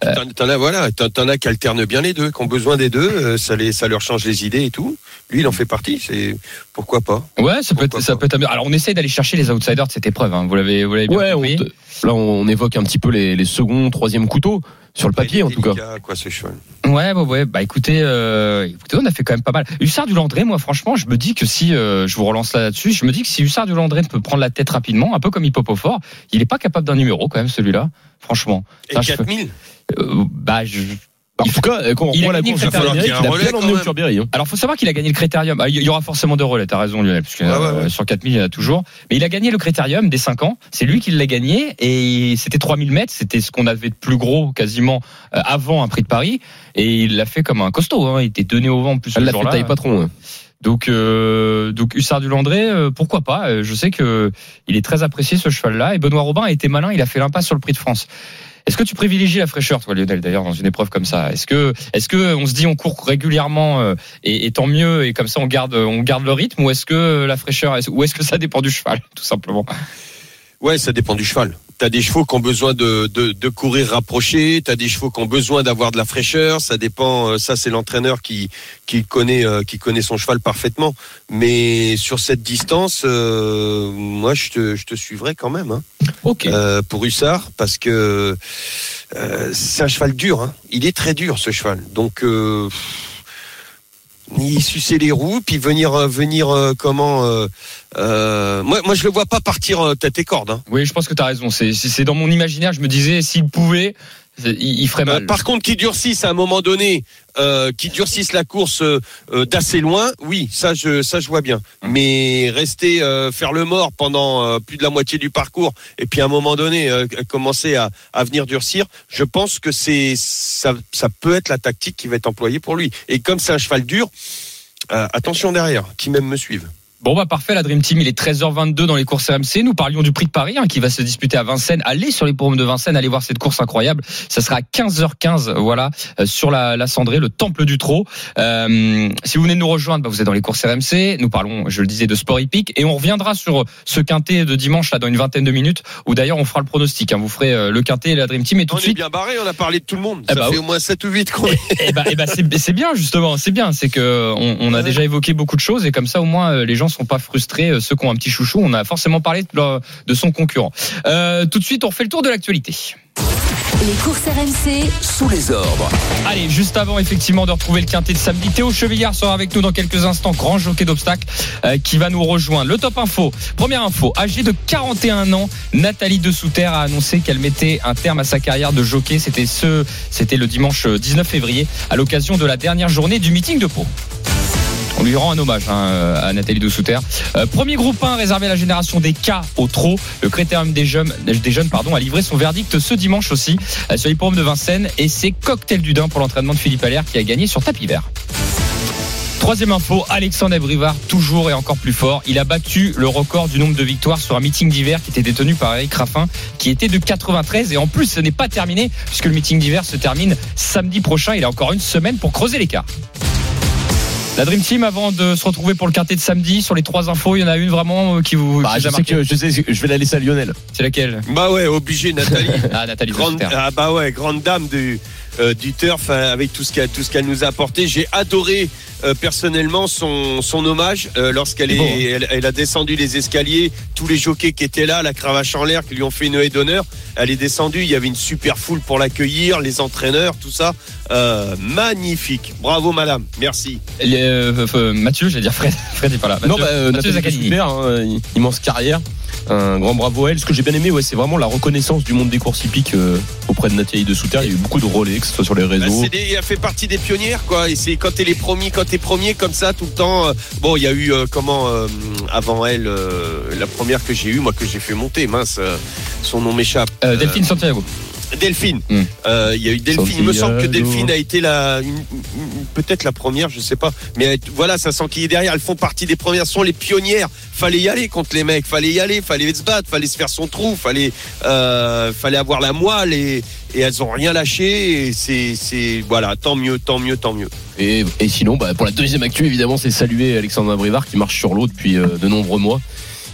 Ah, T'en t'en as, voilà, t'en t'en as qui alternent bien les deux, qui ont besoin des deux, euh, ça, les, ça leur change les idées et tout. Lui, il en fait partie, c'est pourquoi pas? Ouais, ça peut être, ça peut être. Alors on essaye d'aller chercher les outsiders de cette épreuve. hein. Vous l'avez, vous l'avez bien Ouais, on, compris. Là on évoque un petit peu les, les seconds, troisième couteaux sur le papier en tout cas. quoi, ce cheval. Ouais, ouais, ouais. Bah écoutez, euh, écoutez, on a fait quand même pas mal. Hussard du Landré, moi franchement, je me dis que si euh, je vous relance là-dessus, je me dis que si Hussard du Landré peut prendre la tête rapidement, un peu comme Hippopofort, il est pas capable d'un numéro quand même celui-là. Franchement. Et Ça, je 4000 Euh, bah je, En tout cas, quand on Il a voit la gagné course il y a il un a relais bien quand emmené au même. Turberry. hein. Alors, faut savoir qu'il a gagné le critérium. Ah, Il y aura forcément deux relais, t'as raison, Lionel, parce que Ouais, ouais, euh, sur 4000, il y en a toujours. Mais il a gagné le critérium des 5 ans. C'est lui qui l'a gagné et c'était 3000 mètres. C'était ce qu'on avait de plus gros quasiment euh, avant un prix de Paris. Et il l'a fait comme un costaud. Hein. Il était donné au vent en plus Elle ce l'a fait taille patron. hein. Donc, euh, donc Hussard du Landré, euh, pourquoi pas? Euh, Je sais que il est très apprécié ce cheval-là. Et Benoît Robin a été malin. Il a fait l'impasse sur le prix de France. Est-ce que tu privilégies la fraîcheur, toi, Lionel, d'ailleurs, dans une épreuve comme ça? Est-ce que, est-ce que on se dit on court régulièrement euh, et, tant mieux et comme ça on garde, on garde le rythme, ou est-ce que la fraîcheur, ou est-ce que ça dépend du cheval, tout simplement? Ouais, ça dépend du cheval. T'as des chevaux qui ont besoin de, de, de courir rapproché, t'as des chevaux qui ont besoin d'avoir de la fraîcheur, ça dépend, euh, ça c'est l'entraîneur qui, qui, connaît, euh, qui connaît son cheval parfaitement. Mais sur cette distance, euh, moi je te, je te suivrai quand même hein, Ok. euh, pour Hussard, parce que euh, c'est un cheval dur, hein. il est très dur ce cheval. Donc... Euh, il sucer les roues, puis venir, euh, venir euh, comment euh, moi, moi, je le vois pas partir tête et corde. Hein. Oui, je pense que tu as raison. C'est, dans mon imaginaire. Je me disais, s'il pouvait, il, il ferait Euh, mal. par contre, qui durcissent à un moment donné, euh, qui durcissent la course euh, euh, d'assez loin, oui, ça je, ça je vois bien. Mais rester euh, faire le mort pendant euh, plus de la moitié du parcours et puis à un moment donné euh, commencer à, à venir durcir, je pense que c'est ça, ça peut être la tactique qui va être employée pour lui. Et comme c'est un cheval dur, euh, attention derrière, qui même me suivent. Bon bah parfait, la Dream Team, il est 13h22 dans les courses RMC. Nous parlions du prix de Paris hein, qui va se disputer à Vincennes. Allez sur les pommes de Vincennes, allez voir cette course incroyable. Ça sera à 15h15, voilà, euh, sur la, la cendrée, le temple du trot. Euh, si vous venez de nous rejoindre, bah, vous êtes dans les courses RMC. Nous parlons, je le disais, de sport hippique et on reviendra sur ce quintet de dimanche là dans une vingtaine de minutes où d'ailleurs on fera le pronostic. Hein. Vous ferez euh, le quintet et la Dream Team et tout On de est suite. bien barré, on a parlé de tout le monde. Eh ça bah fait oui. au moins 7 ou 8 qu'on est. Eh ben, eh ben c'est c'est bien justement, c'est bien, c'est que on, on a Ouais. déjà évoqué beaucoup de choses et comme ça au moins euh, les gens sont pas frustrés. euh, Ceux qui ont un petit chouchou, on a forcément parlé de, leur- de son concurrent. Euh, tout de suite, on fait le tour de l'actualité. Les courses RMC, Sous les ordres. Allez, juste avant effectivement de retrouver le quintet de samedi, Théo Chevillard sera avec nous dans quelques instants, grand jockey d'obstacles euh, qui va nous rejoindre. Le top info, première info, âgée de 41 ans, Nathalie de Souter a annoncé qu'elle mettait un terme à sa carrière de jockey. C'était ce, c'était le dimanche 19 février, à l'occasion de la dernière journée du meeting de Pau. On lui rend un hommage hein, à Nathalie de. Euh, premier groupe 1 réservé à la génération des K au trot. Le critérium des jeunes, a livré son verdict ce dimanche aussi euh, sur l'hippodrome de Vincennes et c'est cocktail du Dain pour l'entraînement de Philippe Allaire qui a gagné sur tapis vert. Troisième info, Alexandre Brivard, toujours et encore plus fort. Il a battu le record du nombre de victoires sur un meeting d'hiver qui était détenu par Eric Raffin, qui était de 93. Et en plus, ce n'est pas terminé, puisque le meeting d'hiver se termine samedi prochain. Il a encore une semaine pour creuser l'écart. La Dream Team, avant de se retrouver pour le quintet de samedi, sur les trois infos, il y en a une vraiment euh, qui vous. Bah, qui vous je a sais marqué. que je sais, je vais la laisser à Lionel. C'est laquelle? Bah ouais, obligé Nathalie. Ah, Nathalie grande, ah bah ouais, grande dame du, euh, du turf euh, avec tout ce qu'elle tout ce qu'elle nous a apporté. J'ai adoré euh, personnellement son, son hommage euh, lorsqu'elle est, hein. elle, elle a descendu les escaliers, tous les jockeys qui étaient là, la cravache en l'air, qui lui ont fait une haie d'honneur. Elle est descendue, il y avait une super foule pour l'accueillir, les entraîneurs, tout ça. Euh, magnifique. Bravo madame, merci. Les, Mathieu, j'allais dire Fred. Fred n'est pas là. Non, Mathieu, bah, euh, Mathieu Zaccanini. super, hein, immense carrière. Un grand bravo à elle. Ce que j'ai bien aimé, ouais, c'est vraiment la reconnaissance du monde des courses hippiques euh, auprès de Nathalie de Souter. Il y a eu beaucoup de relais, que ce soit sur les Bah, réseaux. c'est des- elle fait partie des pionnières, quoi. Et c'est quand t'es les premiers, quand t'es premier comme ça tout le temps. euh, bon, il y a eu euh, comment avant elle, la première que j'ai eue, moi que j'ai fait monter, mince, son nom m'échappe. Delphine Santiago. Delphine. Hmm. Euh, Il y a eu Delphine. Il me semble que. Delphine a été la, peut-être la première, je sais pas. Mais voilà, ça sent qui est derrière. Elles font partie des premières. Ce sont les pionnières. Fallait y aller contre les mecs. Fallait y aller. Fallait se battre. Fallait se faire son trou. Fallait, euh, fallait avoir la moelle et, et elles ont rien lâché. Et c'est, c'est, voilà, tant mieux, tant mieux, tant mieux. Et, et sinon, bah, pour la deuxième actu, évidemment, c'est saluer Alexandre Brivard qui marche sur l'eau depuis euh, de nombreux mois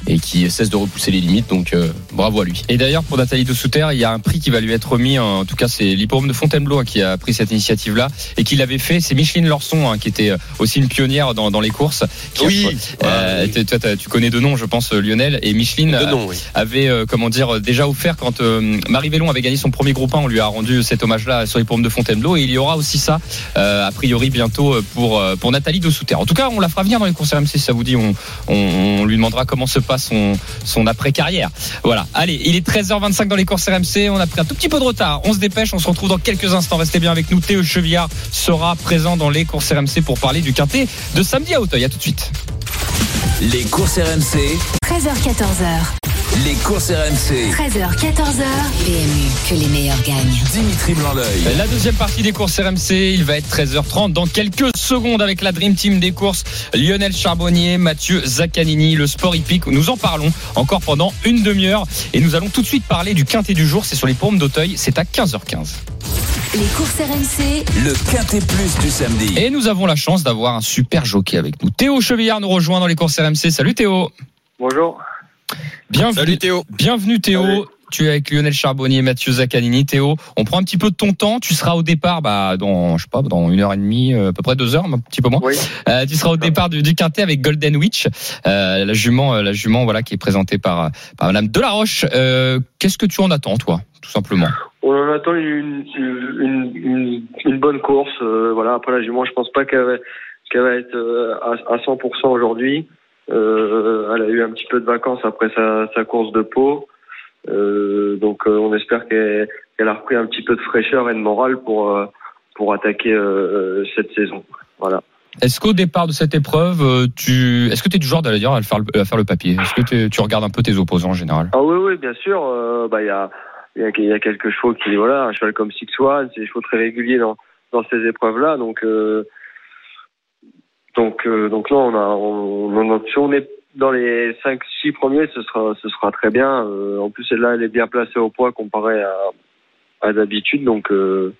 et qui cesse de repousser les limites. Donc, euh, bravo à lui. Et d'ailleurs, pour Nathalie de Souter, il y a un prix qui va lui être remis. En tout cas, c'est l'hippodrome de Fontainebleau hein, qui a pris cette initiative-là et qui l'avait fait. C'est Micheline Lorson, hein, qui était euh, aussi une pionnière dans, dans les courses. qui a- Oui. Euh, toi, tu connais de nom, je pense, Lionel. Et Micheline De nom, oui. avait, euh, comment dire, déjà offert quand Marie Vélon avait gagné son premier groupe 1, on lui a rendu cet hommage-là sur l'hippodrome de Fontainebleau. Et il y aura aussi ça, a priori, bientôt pour, pour Nathalie de Souter. En tout cas, on la fera venir dans les courses RMC, si ça vous dit. On, on, on lui demandera comment se passe son, son après-carrière. Voilà. Allez, il est 13h25 dans les courses RMC. On a pris un tout petit peu de retard. On se dépêche. On se retrouve dans quelques instants. Restez bien avec nous. Théo Chevillard sera présent dans les courses RMC pour parler du quintet de samedi à Auteuil. À tout de suite. Les courses RMC, 13h14h. Les courses RMC. 13h, 14h. PMU, que les meilleurs gagnent. Dimitri Blanc-L'œil. La deuxième partie des courses RMC, il va être 13h30 dans quelques secondes avec la Dream Team des courses. Lionel Charbonnier, Mathieu Zaccanini, le sport hippique. Nous en parlons encore pendant une demi-heure et nous allons tout de suite parler du quintet du jour. C'est sur les paumes d'Auteuil. C'est à 15h15. Les courses RMC, Le quintet plus du samedi. Et nous avons la chance d'avoir un super jockey avec nous. Théo Chevillard nous rejoint dans les courses RMC. Salut Théo. Bonjour. Bienvenue. Salut Théo. Bienvenue Théo. Salut. Tu es avec Lionel Charbonnier, Mathieu Zaccanini. Théo, on prend un petit peu de ton temps. Tu seras au départ, bah, dans, je sais pas, dans une heure et demie, euh, à peu près deux heures, un petit peu moins. Oui. Euh, tu seras au départ du, du quintet avec Golden Witch, euh, la jument, euh, la jument, voilà, qui est présentée par, par Madame Delaroche. Euh, Qu'est-ce que tu en attends, toi, tout simplement? On en attend une, une, une, une bonne course. euh, voilà. Après la jument, je pense pas qu'elle va, qu'elle va être euh, à, à 100% aujourd'hui. Euh, elle a eu un petit peu de vacances après sa, sa course de peau. Euh, donc euh, on espère qu'elle qu'elle a repris un petit peu de fraîcheur et de morale pour, euh, pour attaquer euh, cette saison. Voilà. Est-ce qu'au départ de cette épreuve, tu, est-ce que tu es du genre d'aller dire à faire, le- à faire le papier? Est-ce que t'es- tu regardes un peu tes opposants en général? Ah oui, oui, bien sûr. euh, bah il y a, il y, y a quelques chevaux qui, voilà, un cheval comme Six One, c'est des chevaux très réguliers dans, dans ces épreuves-là. Donc, euh, donc, euh, donc non, on a, on, on- si on est dans les 5-6 premiers, ce sera, ce sera très bien. Euh, en plus, celle-là, elle est bien placée au poids comparé à, à d'habitude. Donc, euh,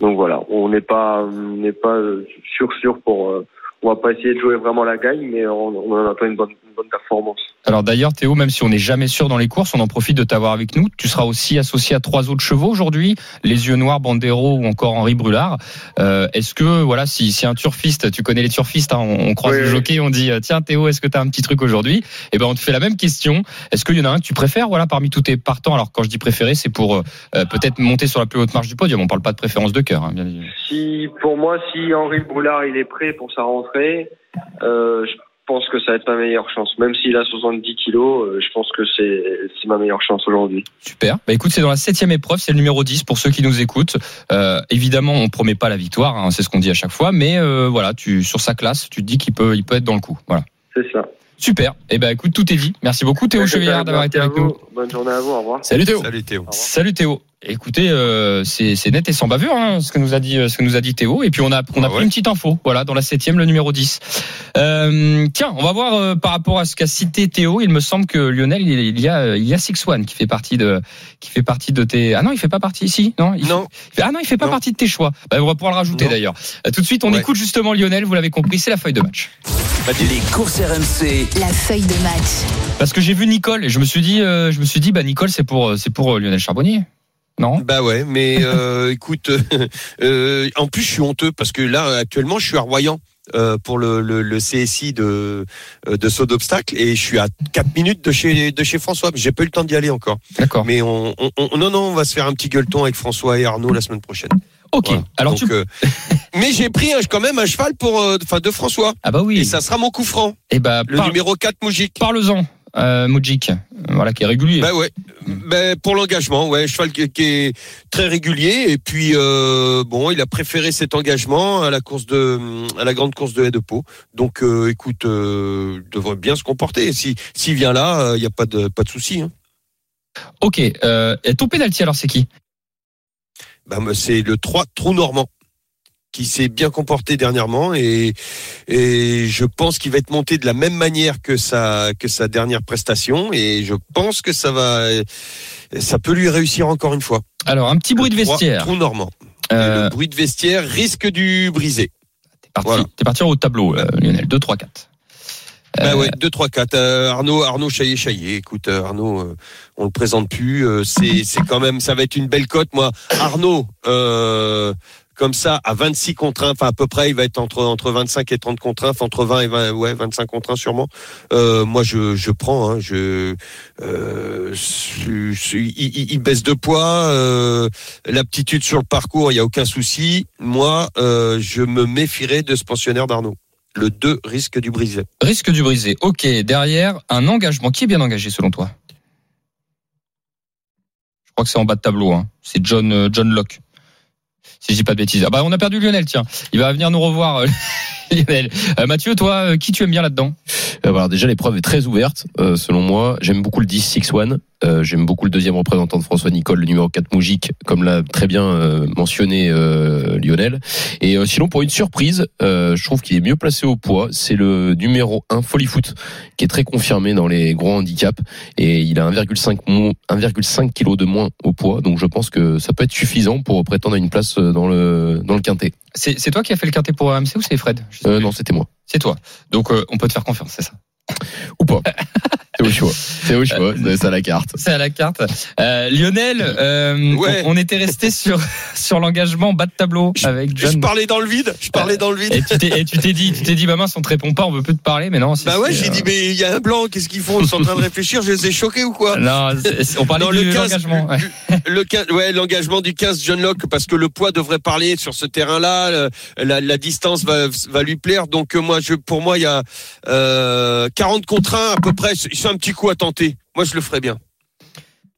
donc voilà, on n'est pas, n'est pas euh, sûr sûr pour. euh, on va pas essayer de jouer vraiment la gagne, mais on, on en attend une bonne, bonne performance. Alors d'ailleurs, Théo, même si on n'est jamais sûr dans les courses, on en profite de t'avoir avec nous. Tu seras aussi associé à trois autres chevaux aujourd'hui, les yeux noirs, Bandero ou encore Henri Brulard. Euh, est-ce que voilà, si, si un turfiste, tu connais les turfistes, hein, on, on croise Oui, le oui. jockey, on dit tiens Théo, est-ce que tu as un petit truc aujourd'hui? Eh ben on te fait la même question. Est-ce qu'il y en a un que tu préfères voilà parmi tous tes partants? Alors quand je dis préféré, c'est pour euh, euh, peut-être monter sur la plus haute marche du podium. On parle pas de préférence de cœur, hein, bien. Si pour moi, si Henri Boulard il est prêt pour sa rentrée, euh, je pense que ça va être ma meilleure chance. Même s'il a 70 kilos, euh, je pense que c'est ma meilleure chance aujourd'hui. Super. Bah écoute, c'est dans la septième épreuve, c'est le numéro 10 pour ceux qui nous écoutent. Euh, évidemment, on promet pas la victoire, hein, c'est ce qu'on dit à chaque fois, mais euh, voilà, tu sur sa classe, tu te dis qu'il peut, il peut être dans le coup. Voilà. C'est ça. Super. Et ben écoute, tout est dit. Merci beaucoup Théo Chevillard d'avoir été avec nous. vous. Bonne journée à vous. Au revoir. Salut Théo. Salut Théo. Salut Théo. Écoutez, euh, c'est net et sans bavure, hein, ce que nous a dit, euh, ce que nous a dit Théo. Et puis on a, on a Ah pris ouais. une petite info, voilà, dans la septième, le numéro 10. Euh, tiens, on va voir euh, par rapport à ce qu'a cité Théo. Il me semble que Lionel, il, il y a, il y a Six One qui fait partie de, qui fait partie de tes. Ah non, il fait pas partie ici, non. Il Non, fait- ah non, il fait pas Non. partie de tes choix. Bah, on va pouvoir le rajouter d'ailleurs. Euh, Tout de suite, on Ouais. écoute justement Lionel. Vous l'avez compris, c'est la feuille de match. Les courses RMC. La feuille de match. Parce que j'ai vu Nicole et je me suis dit, euh, je me suis dit, bah Nicole, c'est pour, c'est pour Lionel Charbonnier, non bah ouais, mais euh, écoute, euh, en plus je suis honteux parce que là actuellement je suis à Royan. euh, pour le, le, le CSI de euh, de saut d'obstacle et je suis à 4 minutes de chez de chez François mais j'ai pas eu le temps d'y aller encore D'accord. mais on, on, on- non non on va se faire un petit gueuleton avec François et Arnaud la semaine prochaine Ok. Voilà. Alors Donc, tu. euh, mais j'ai pris un- quand même un cheval pour euh, enfin de François Ah bah oui. et ça sera mon coup franc Et bah le numéro 4 Moujik parle-en, euh, voilà, qui est régulier. Bah ouais. Ben pour l'engagement, ouais, cheval qui, est très régulier et puis euh, bon, il a préféré cet engagement à la course de à la grande course de haie de Pau. Donc euh, écoute, euh, il devrait bien se comporter. Si s'il vient là, il y a pas de pas de souci. Hein. Ok. Et ton penalty alors c'est qui? Ben, c'est le 3 Trou Normand qui s'est bien comporté dernièrement et et je pense qu'il va être monté de la même manière que sa que sa dernière prestation et je pense que ça va ça peut lui réussir encore une fois. Alors un petit bruit de Le 3 vestiaire. Trou Normand. Et Euh, le bruit de vestiaire risque du briser. T'es parti, voilà. t'es parti de tableau, euh, Lionel. 2, 3, 4. Bah ouais, 2, 3, 4. Euh, Arnaud, Arnaud Chaillet, Chaillet. Écoute, euh, Arnaud, euh, on le présente plus. euh, c'est, c'est quand même, ça va être une belle cote. Moi, Arnaud, euh, comme ça, à 26 contre 1, enfin à peu près, il va être entre entre 25 et 30 contre 1, enfin, entre 20 et 20, ouais, 25 contre 1 sûrement. Euh, moi, je, je prends. Hein, je, euh, il, il- baisse de poids, euh, l'aptitude sur le parcours, il y a aucun souci. Moi, euh, je me méfierais de ce pensionnaire d'Arnaud. Le 2 risque du briser. Risque du brisé. Ok. Derrière, un engagement. Qui est bien engagé selon toi? Je crois que c'est en bas de tableau. Hein. C'est John, euh, John Locke. Si je dis pas de bêtises. Ah bah on a perdu Lionel, tiens. Il va venir nous revoir. euh, Lionel. Euh, Mathieu, toi, euh, qui tu aimes bien là-dedans? Euh, voilà, déjà l'épreuve est très ouverte selon moi. J'aime beaucoup le 10 6 1 euh, j'aime beaucoup le deuxième représentant de François Nicole, le numéro 4 Moujik, comme l'a très bien euh, mentionné euh, Lionel. Et euh, sinon pour une surprise, euh, je trouve qu'il est mieux placé au poids, c'est le numéro 1 Foot qui est très confirmé dans les gros handicaps et il a 1,5 mo- 1,5 kg de moins au poids. Donc je pense que ça peut être suffisant pour prétendre à une place euh, dans le dans le quintet. C'est toi qui as fait le quintet pour AMC ou c'est Fred? Euh, non, c'était moi. C'est toi. Donc euh, on peut te faire confiance, c'est ça? Ou pas. C'est au choix. C'est au choix, c'est ça la carte. C'est à la carte. Euh, Lionel, euh, Ouais. on, on était resté sur sur l'engagement bas de tableau avec Je John. parlais dans le vide. Je parlais dans le vide. Et tu t'es et tu t'es dit, tu t'es dit, bah mince, on te répond pas, on veut plus te parler, mais non. si, Bah ouais, j'ai euh, dit, mais il y a un blanc, qu'est-ce qu'ils font? Ils sont en train de réfléchir, je les ai choqués ou quoi? Non, on parlait Non, du le 15, l'engagement. ouais. le 15 ouais, l'engagement du 15 John Locke, parce que le poids devrait parler sur ce terrain-là, la, la distance va, va lui plaire. Donc euh, moi, je, pour moi, il y a euh, 40 contre 1 à peu près. C'est un petit coup à tenter. Moi, je le ferais bien.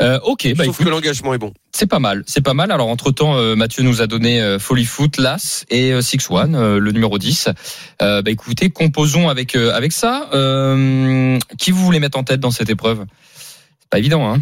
Euh, ok, bah écoute, que l'engagement est bon. c'est pas mal, c'est pas mal. Alors entre temps, Mathieu nous a donné euh, Folly Foot, Las et euh, Six One, euh, le numéro 10. Euh, bah écoutez, composons avec euh, avec ça. Euh, qui vous voulez mettre en tête dans cette épreuve? C'est pas évident, hein.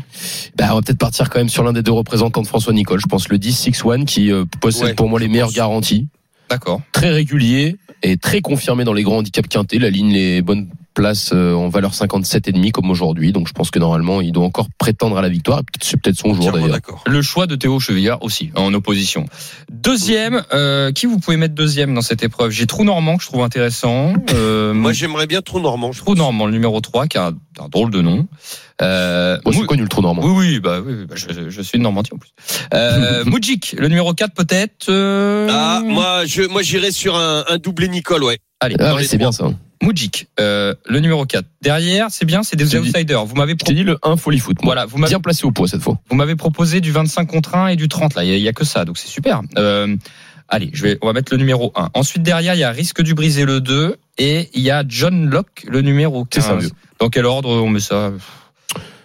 Bah, on va peut-être partir quand même sur l'un des deux représentants de François Nicole. Je pense le 10-6-1 qui euh, possède Ouais, pour moi les meilleures pense. garanties. D'accord. Très régulier et très confirmé dans les grands handicaps quintés. La ligne les bonnes places euh, en valeur 57,5 comme aujourd'hui. Donc je pense que normalement il doit encore prétendre à la victoire. C'est peut-être son jour d'ailleurs. Le choix de Théo Chevillard aussi, en opposition. Deuxième, euh, qui vous pouvez mettre deuxième dans cette épreuve? J'ai Trou Normand que je trouve intéressant. Euh, Moi, j'aimerais bien Trou Normand. Trou Normand, le numéro 3, qui a un, un drôle de nom. Euh, Moi, Mou- connu le trou normand. oui, oui, bah, oui, bah, je, je suis de Normandie en plus. Euh, Moudjik, le numéro 4 peut-être. euh, Ah, moi, je, moi, j'irais sur un, un doublé Nicole, ouais. Allez, Ah ouais, c'est bien ça. Moudjik, euh, le numéro 4. Derrière, c'est bien, c'est des Je outsiders. Vous m'avez Je pro- t'ai dit le 1 folie foot. Moi. voilà, vous m'avez Bien placé au poids cette fois. Vous m'avez proposé du 25 contre 1 et du 30 là. Il y a- il y, a que ça, donc c'est super. Euh, allez, je vais, on va mettre le numéro 1. Ensuite derrière, il y a Risque du briser le 2 et il y a John Locke le numéro C'est 15. ça, vieux. Dans quel ordre on met ça?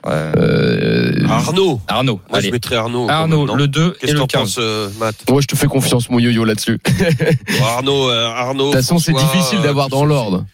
Euh, Arnaud. Arnaud. Moi, allez. je mettrais Arnaud. Arnaud, le 2 et Qu'est-ce que le t'en 15. penses, euh, Matt Moi, je te fais confiance, mon yo-yo là-dessus. De Bon, Arnaud, euh, Arnaud. toute façon, c'est difficile euh, d'avoir dans l'ordre.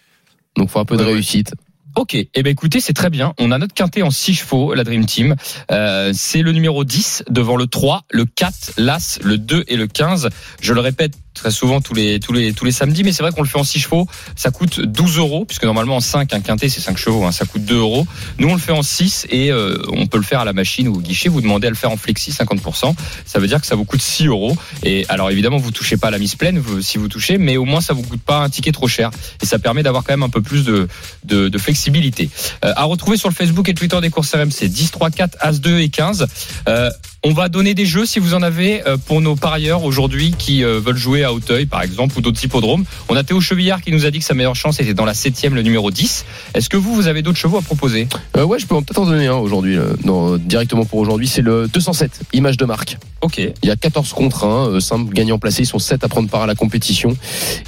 Donc, faut un peu de Ouais, ouais. réussite. Ok, eh ben écoutez, c'est très bien. On a notre quintet en 6 chevaux, la Dream Team. Euh, c'est le numéro 10 devant le 3, le 4, l'As, le 2 et le 15. Je le répète très souvent tous les tous les tous les samedis, mais c'est vrai qu'on le fait en 6 chevaux. Ça coûte 12 euros puisque normalement en 5 un quintet c'est 5 chevaux, hein, ça coûte 2 euros. Nous on le fait en 6 et euh, on peut le faire à la machine ou au guichet. Vous demandez à le faire en flexi 50%. Ça veut dire que ça vous coûte 6 euros. Et alors évidemment vous touchez pas la mise pleine si vous touchez, mais au moins ça vous coûte pas un ticket trop cher et ça permet d'avoir quand même un peu plus de de, flexibilité. Euh, à retrouver sur le Facebook et Twitter des courses RMC 10, 3, 4, As 2 et 15. Euh, on va donner des jeux si vous en avez pour nos parieurs aujourd'hui qui veulent jouer à Hauteuil par exemple ou d'autres hippodromes. On a Théo Chevillard qui nous a dit que sa meilleure chance était dans la septième, le numéro 10. Est-ce que vous, vous avez d'autres chevaux à proposer? Euh, ouais, je peux en- peut-être en donner un aujourd'hui, euh, non, directement pour aujourd'hui. C'est le 207, image de marque. Ok. Il y a 14 contre 1, euh, simple gagnant placé. Ils sont 7 à prendre part à la compétition.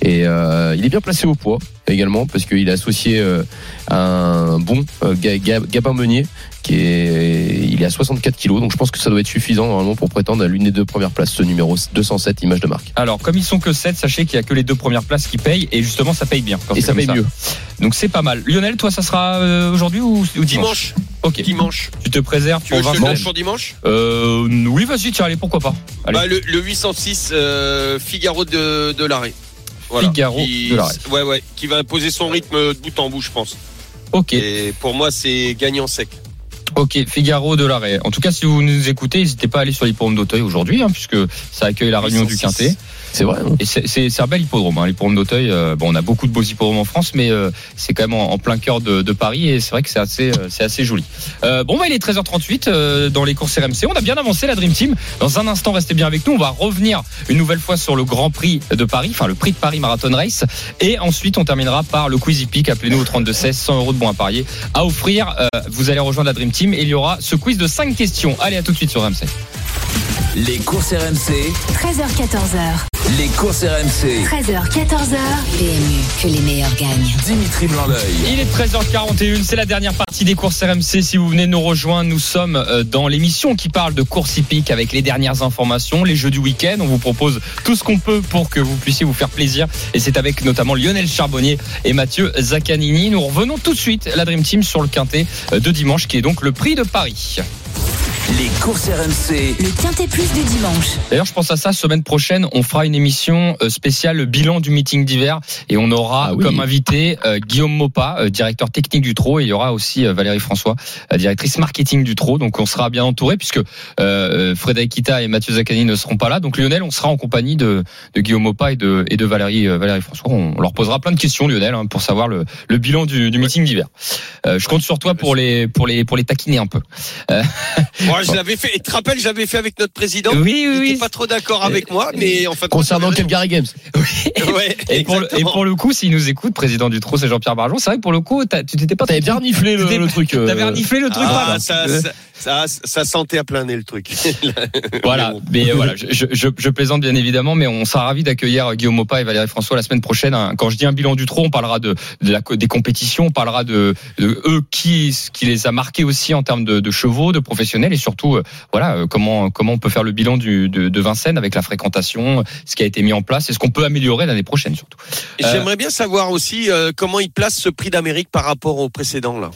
Et euh, il est bien placé au poids également, parce qu'il est associé euh, à un bon euh, Ga- Ga- Gabin Meunier, qui est, il est à 64 kilos. Donc je pense que ça doit être suffisant normalement pour prétendre à l'une des deux premières places, ce numéro 207, image de marque. Alors, comme ils sont que 7, sachez qu'il y a que les deux premières places qui payent et justement ça paye bien. quand Et c'est ça paye mieux. Donc c'est pas mal. Lionel, toi, ça sera euh, aujourd'hui ou, ou dimanche, Dimanche. Ok. Dimanche. Tu te préserves Tu veux pour que je te le Vincent donne pour dimanche? Euh, Oui, vas-y, tiens, allez, pourquoi pas. Allez. bah, le, le 806 euh, Figaro de, de l'arrêt. Figaro qui, de l'arrêt. Ouais, ouais. Qui va imposer son rythme de bout en bout, je pense. Ok. Et pour moi, c'est gagnant sec. Ok, Figaro de l'arrêt. En tout cas, si vous nous écoutez, n'hésitez pas à aller sur l'hippodrome d'Auteuil aujourd'hui, hein, puisque ça accueille la réunion du 806. Quintet. C'est vrai. hein Et c'est- c'est c'est un bel hippodrome, hein, l'hippodrome d'Auteuil. euh, bon, on a beaucoup de beaux hippodromes en France, mais euh, c'est quand même en, en plein cœur de, de Paris et c'est vrai que c'est assez, euh, c'est assez joli. Euh, bon, bah, il est 13h38 euh, dans les courses RMC. On a bien avancé la Dream Team. Dans un instant, restez bien avec nous. On va revenir une nouvelle fois sur le Grand Prix de Paris, enfin le Prix de Paris Marathon Race. Et ensuite, on terminera par le Quiz Hippique. Appelez-nous au 32 16, 100 euros de bons à parier à offrir. Euh, vous allez rejoindre la Dream Team et il y aura ce quiz de 5 questions. Allez, à tout de suite sur RMC. Les courses RMC, 13h14h. Les courses RMC. 13h14h. PMU, que les meilleurs gagnent. Dimitri Blanc-L'œil. Il est 13h41, c'est la dernière partie des courses RMC. Si vous venez de nous rejoindre, nous sommes euh, dans l'émission qui parle de course hippique avec les dernières informations, les jeux du week-end. On vous propose tout ce qu'on peut pour que vous puissiez vous faire plaisir. Et c'est avec notamment Lionel Charbonnier et Mathieu Zaccanini. Nous revenons tout de suite, la Dream Team, sur le quintet euh, de dimanche qui est donc le prix de Paris. Les courses RMC, Le Quintet Plus du dimanche. D'ailleurs, je pense à ça, semaine prochaine, on fera une émission euh, spéciale bilan du meeting d'hiver et on aura Ah oui. comme invité euh, Guillaume Mopa, euh, directeur technique du Trot, et il y aura aussi euh, Valérie François, euh, directrice marketing du Trot. Donc on sera bien entouré puisque euh, Frédéric Kita et Mathieu Zaccani ne seront pas là. Donc Lionel, on sera en compagnie de, de Guillaume Mopa et de, et de Valérie, euh, Valérie François. On, leur posera plein de questions, Lionel, hein, pour savoir le, le bilan du, du meeting d'hiver. Euh, je compte sur toi pour les, pour les, pour les taquiner un peu. Moi, je l'avais fait. Et tu te rappelles, j'avais fait avec notre président. Oui, oui, Il oui. était pas trop d'accord avec moi, mais en fait. Concernant Calgary Games. Ouais, Et pour, le, et exactement. pour le coup, s'il nous écoute, président du Trot, c'est Jean-Pierre Barjon. C'est vrai que pour le coup, tu t'étais pas. T'avais bien reniflé le, truc. euh, T'avais reniflé le truc. Ah, voilà. ça, ça, ça, ça sentait à plein nez le truc. Voilà, Mais euh, voilà, je, je, je- plaisante bien évidemment, mais on sera ravi d'accueillir Guillaume Mopa et Valérie François la semaine prochaine. hein. Quand je dis un bilan du trot, on parlera de, de la, des compétitions, on parlera de, de eux qui, ce qui les a marqués aussi en termes de, de chevaux, de professionnels et surtout, euh, voilà, euh, comment comment on peut faire le bilan du, de, de Vincennes avec la fréquentation, ce qui a été mis en place et ce qu'on peut améliorer l'année prochaine surtout. Et J'aimerais bien savoir aussi euh, comment il place ce prix d'Amérique par rapport au précédent là.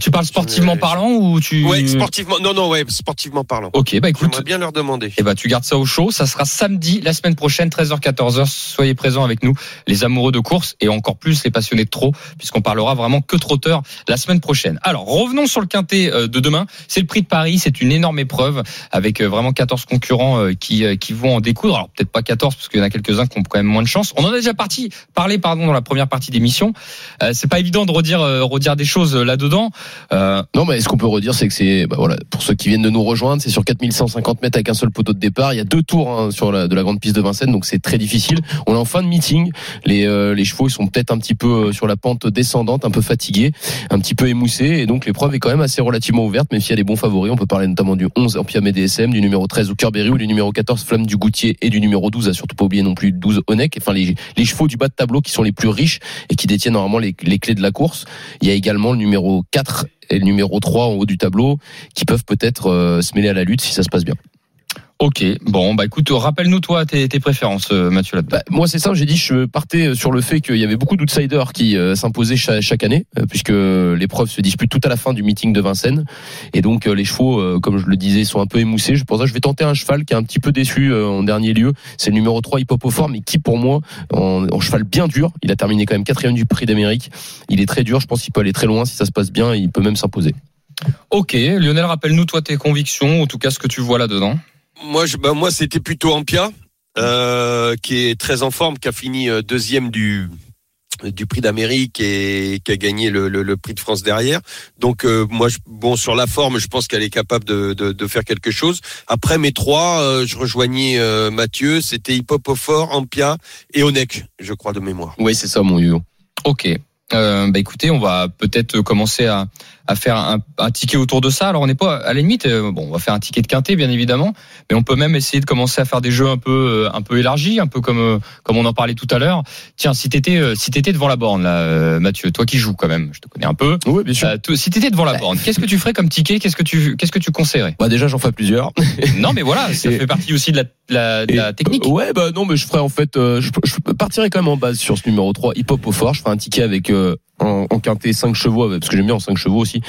Tu parles sportivement parlant ou tu Ouais, sportivement. Non, non, ouais, sportivement parlant. Ok, bah écoute, J'aimerais bien leur demander. Eh ben, tu gardes ça au chaud. Ça sera samedi, la semaine prochaine, 13h-14h. Soyez présents avec nous, les amoureux de course et encore plus les passionnés de trot, puisqu'on parlera vraiment que trotteur la semaine prochaine. Alors, revenons sur le quintet euh, de demain. C'est le prix de Paris. C'est une énorme épreuve avec euh, vraiment 14 concurrents euh, qui, qui vont en découdre. Alors, peut-être pas 14 parce qu'il y en a quelques-uns qui ont quand même moins de chance. On en a déjà parti, parlé, pardon, dans la première partie d'émission. Euh, c'est pas évident de redire, redire des choses là-dedans. Euh, Non, mais ce qu'on peut redire, c'est que c'est, bah pour ceux qui viennent de nous rejoindre, c'est sur 4150 mètres avec un seul poteau de départ. Il y a deux tours hein, sur la, de la grande piste de Vincennes, donc c'est très difficile. On est en fin de meeting. Les, euh, chevaux, ils sont peut-être un petit peu euh, sur la pente descendante, un peu fatigués, un petit peu émoussés, et donc l'épreuve est quand même assez relativement ouverte. Mais s'il y a des bons favoris, on peut parler notamment du 11 Empia DSM, du numéro 13 Oukerberry ou du numéro 14 Flamme du Goutier et du numéro 12, à surtout pas oublier non plus 12 Onek. Enfin, les, chevaux du bas de tableau qui sont les plus riches et qui détiennent normalement les clés de la course. Il y a également le numéro 4 et le numéro 3 en haut du tableau qui peuvent peut-être euh, se mêler à la lutte si ça se passe bien. Ok, bon, bah écoute, rappelle-nous toi tes, tes préférences, euh, Mathieu là Bah, moi, c'est simple. J'ai dit, je partais sur le fait qu'il y avait beaucoup d'outsiders qui euh, s'imposaient cha- chaque, année, euh, puisque l'épreuve se dispute tout à la fin du meeting de Vincennes. Et donc, euh, les chevaux, euh, comme je le disais, sont un peu émoussés. Pour ça, je vais tenter un cheval qui est un petit peu déçu euh, en dernier lieu. C'est le numéro 3, Hip Hop au fort, mais qui, pour moi, en, en cheval bien dur. Il a terminé quand même quatrième du prix d'Amérique. Il est très dur. Je pense qu'il peut aller très loin si ça se passe bien. Il peut même s'imposer. Ok, Lionel, rappelle-nous toi tes convictions, en tout cas ce que tu vois là-dedans. Moi, bah, moi, c'était plutôt Ampia, euh, qui est très en forme, qui a fini euh, deuxième du du prix d'Amérique et qui a gagné le, le, prix de France derrière. Donc euh, moi, bon sur la forme, je pense qu'elle est capable de, de, faire quelque chose. Après mes trois, je rejoignais Mathieu, c'était Hip Hop fort, Ampia et Onek, je crois de mémoire. Oui, c'est ça, mon yo. Ok. Bah écoutez, on va peut-être commencer à, à faire un, un ticket autour de ça. Alors on n'est pas à la limite, euh, bon, on va faire un ticket de quintet bien évidemment, mais on peut même essayer de commencer à faire des jeux un peu euh, un peu élargis, un peu comme euh, comme on en parlait tout à l'heure. Tiens, si t'étais euh, si t'étais devant la borne là, euh, Mathieu, toi qui joues quand même, je te connais un peu. Oui, bien sûr. Euh, si t'étais devant la borne, qu'est-ce que tu ferais comme ticket? Qu'est-ce que tu qu'est-ce que tu conseillerais? Bah déjà, j'en fais plusieurs. Non, mais voilà, ça Et- fait partie aussi de la, de la, de la technique. euh, Ouais, bah non, mais je ferais en fait, euh, je, je partirais quand même en base sur ce numéro 3, hip hop au fort. Je ferais un ticket avec euh, en, en quintet 5 chevaux, parce que j'aime bien en 5 chevaux aussi.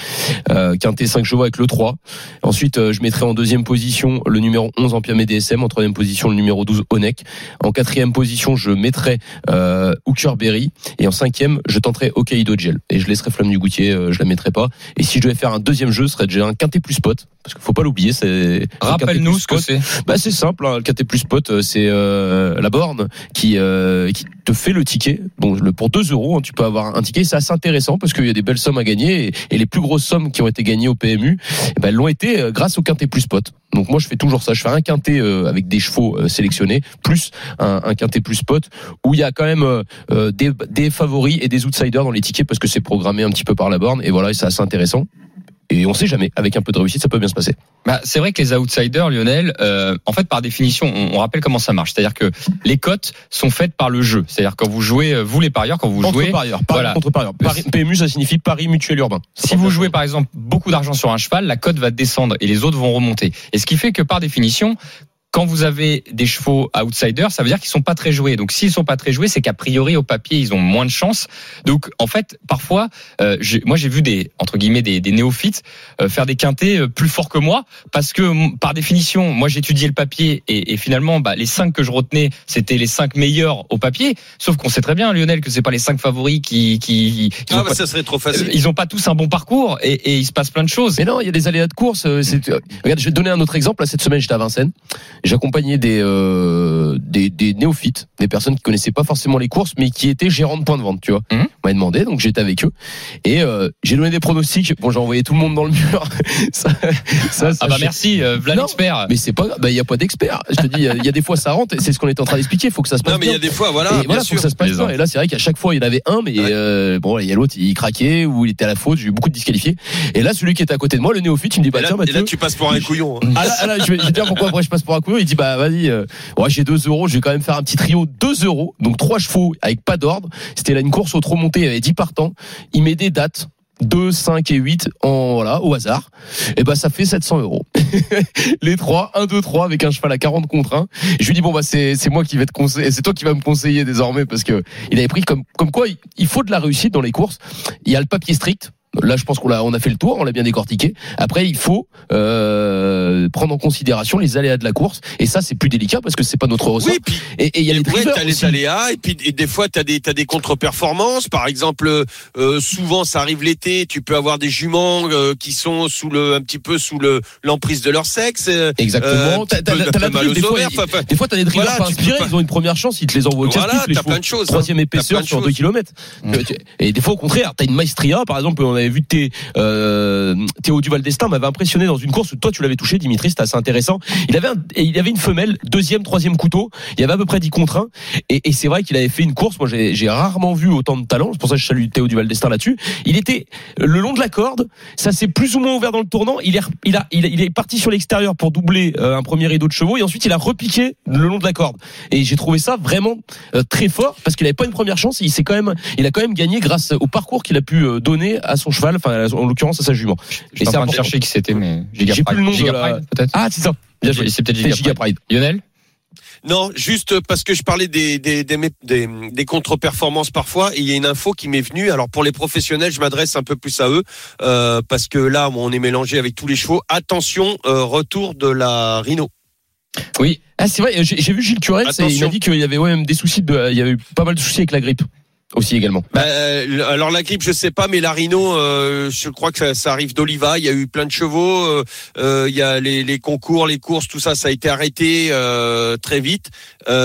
Euh, quintet 5 chevaux avec le 3. Ensuite, euh, je mettrais en deuxième position le numéro 11 Empire DSM, en troisième position le numéro 12 Onek. En quatrième position, je mettrais euh, Hooker Berry. Et en cinquième, je tenterais Hokkaido Gel. Et je laisserai Flamme du Goutier, euh, je la mettrai pas. Et si je devais faire un deuxième jeu, ce serait déjà un quintet plus pot. Parce qu'il faut pas l'oublier, c'est quintet Rappelle-nous ce que c'est. Bah c'est simple, hein, le KT plus pot, euh, c'est euh, la borne qui qui te fait le ticket. Bon, le pour 2 euros, hein, tu peux avoir un ticket. C'est intéressant parce qu'il y a des belles sommes à gagner et, les plus grosses sommes qui ont été gagnées au PMU, eh ben, l'ont été euh, grâce au quintet plus pot. Donc moi je fais toujours ça. Je fais un quintet euh, avec des chevaux euh, sélectionnés plus un, un quintet plus pot où il y a quand même des, des favoris et des outsiders dans les tickets parce que c'est programmé un petit peu par la borne et voilà, c'est assez intéressant. Et on sait jamais, avec un peu de réussite, ça peut bien se passer. Bah, c'est vrai que les outsiders, Lionel, euh, en fait, par définition, on, on rappelle comment ça marche. C'est-à-dire que les cotes sont faites par le jeu. C'est-à-dire quand vous jouez, euh, vous les parieurs, quand vous jouez, parieurs, pari voilà. contre parieurs. Pari- PMU, ça signifie Paris Mutuel Urbain. si vous jouez par exemple beaucoup d'argent sur un cheval, la cote va descendre et les autres vont remonter. Et ce qui fait que par définition, quand vous avez des chevaux outsiders, ça veut dire qu'ils sont pas très joués. Donc s'ils sont pas très joués, c'est qu'a priori au papier ils ont moins de chance. Donc en fait, parfois, euh, j'ai- moi j'ai vu des entre guillemets des, des néophytes euh, faire des quintés euh, plus forts que moi parce que par définition, moi j'étudiais le papier et, et finalement bah, les cinq que je retenais c'était les cinq meilleurs au papier. Sauf qu'on sait très bien Lionel que c'est pas les cinq favoris qui qui, qui Ah bah pas- ça serait trop facile. ils ont pas tous un bon parcours et, et il se passe plein de choses. Mais non, il y a des aléas de course. euh, c'est- euh, Regarde, je vais te donner un autre exemple. Là, cette semaine, j'étais à Vincennes. J'accompagnais des, euh, des des néophytes, des personnes qui connaissaient pas forcément les courses, mais qui étaient gérants de points de vente. Tu vois, Mhm. on m'a demandé, donc j'étais avec eux et euh, j'ai donné des pronostics. Bon, j'ai envoyé tout le monde dans le mur. ça, ça, ça, Ah bah je- merci, euh, Vlad Non, expert. Mais c'est pas, grave. bah il y a pas d'expert. Je te dis, il y a- des fois ça rentre. et C'est ce qu'on était en train d'expliquer. Il faut que ça se passe Non mais il y a des fois voilà, et bien voilà, faut sûr. que ça se passe bien. Et là, c'est vrai qu'à chaque fois, il y en avait un, mais Ouais. euh, bon, il y a l'autre, il craquait ou il était à la faute. J'ai eu beaucoup de disqualifiés. Et là, celui qui était à côté de moi, le néophyte, il me dit, bah Et là, tiens, et Mathieu. là, tu passes pour un couillon. hein. Ah là, là, je vais je vais dire pourquoi après je passe pour un couillon. Il dit bah vas-y, euh, ouais, j'ai 2 euros, je vais quand même faire un petit trio 2 euros, donc trois chevaux avec pas d'ordre. C'était là une course au trop monté, il y avait 10 partants. Il met des dates. 2, 5 et 8 en voilà au hasard. Et ben ça fait 700 euros. Les trois, 1, 2, 3 avec un cheval à 40 contre 1. Je lui dis bon bah c'est c'est moi qui vais te conseiller, c'est toi qui vas me conseiller désormais parce que il avait pris comme comme quoi il faut de la réussite dans les courses. Il y a le papier strict. Là, je pense qu'on a, on a fait le tour, on l'a bien décortiqué. Après, il faut euh, prendre en considération les aléas de la course, et ça, c'est plus délicat parce que c'est pas notre ressort. Oui, puis Et il y a les Ouais, t'as les aléas et puis et des fois t'as des t'as des contre-performances. Par exemple, euh, souvent ça arrive l'été, tu peux avoir des juments euh, qui sont sous le un petit peu sous le l'emprise de leur sexe. euh, Exactement. petit t'as peu- la- drive, des fois, il- enfin, des fois, t'as des drivers Voilà, pas inspirés, pas- ils ont une première chance, ils te les envoient au Voilà, casse-pipe, plein de choses. hein. Troisième épaisseur sur choses. 2 km. Et des fois, au contraire, t'as une maestria, par exemple, on avait vu euh, Théo Duval d'Estaing m'avait impressionné dans une course où toi tu l'avais touché, Dimitri, c'était assez intéressant. Il avait avait une femelle, deuxième, troisième couteau. Il y avait à peu près 10 contre 1. Et, c'est vrai qu'il avait fait une course. Moi, j'ai rarement vu autant de talent. C'est pour ça que je salue Théo Duval d'Estaing là-dessus. Il était le long de la corde. Ça s'est plus ou moins ouvert dans le tournant. Il est, parti sur l'extérieur pour doubler euh, un premier rideau de chevaux. Et ensuite, il a repiqué le long de la corde. Et j'ai trouvé ça vraiment euh, très fort parce qu'il avait pas une première chance. Il il a quand même gagné grâce au parcours qu'il a pu donner à son cheval. Enfin, en l'occurrence, à sa jument. J'étais en c'est de important. chercher qui c'était, mais J'ai plus le nom de Giga la- Pride, peut-être. Ah, c'est ça. Bien joué. C'est peut-être Giga Giga Pride. Pride. Lionel Non, juste parce que je parlais des, des, des, des, des contre-performances parfois, et il y a une info qui m'est venue. Alors pour les professionnels, je m'adresse un peu plus à eux, euh, parce que là, on est mélangé avec tous les chevaux. Attention, euh, retour de la Rhino. Oui. Ah, c'est vrai, j'ai j'ai vu Gilles Curel, il m'a dit qu'il y avait ouais, même des soucis de, il y avait eu pas mal de soucis avec la grippe. Aussi également. Bah, euh, alors la grippe, je sais pas, mais la Rhino, euh, je crois que ça, ça arrive d'Oliva. Il y a eu plein de chevaux. euh, euh, il y a les, les concours, les courses, tout ça, ça a été arrêté euh, très vite.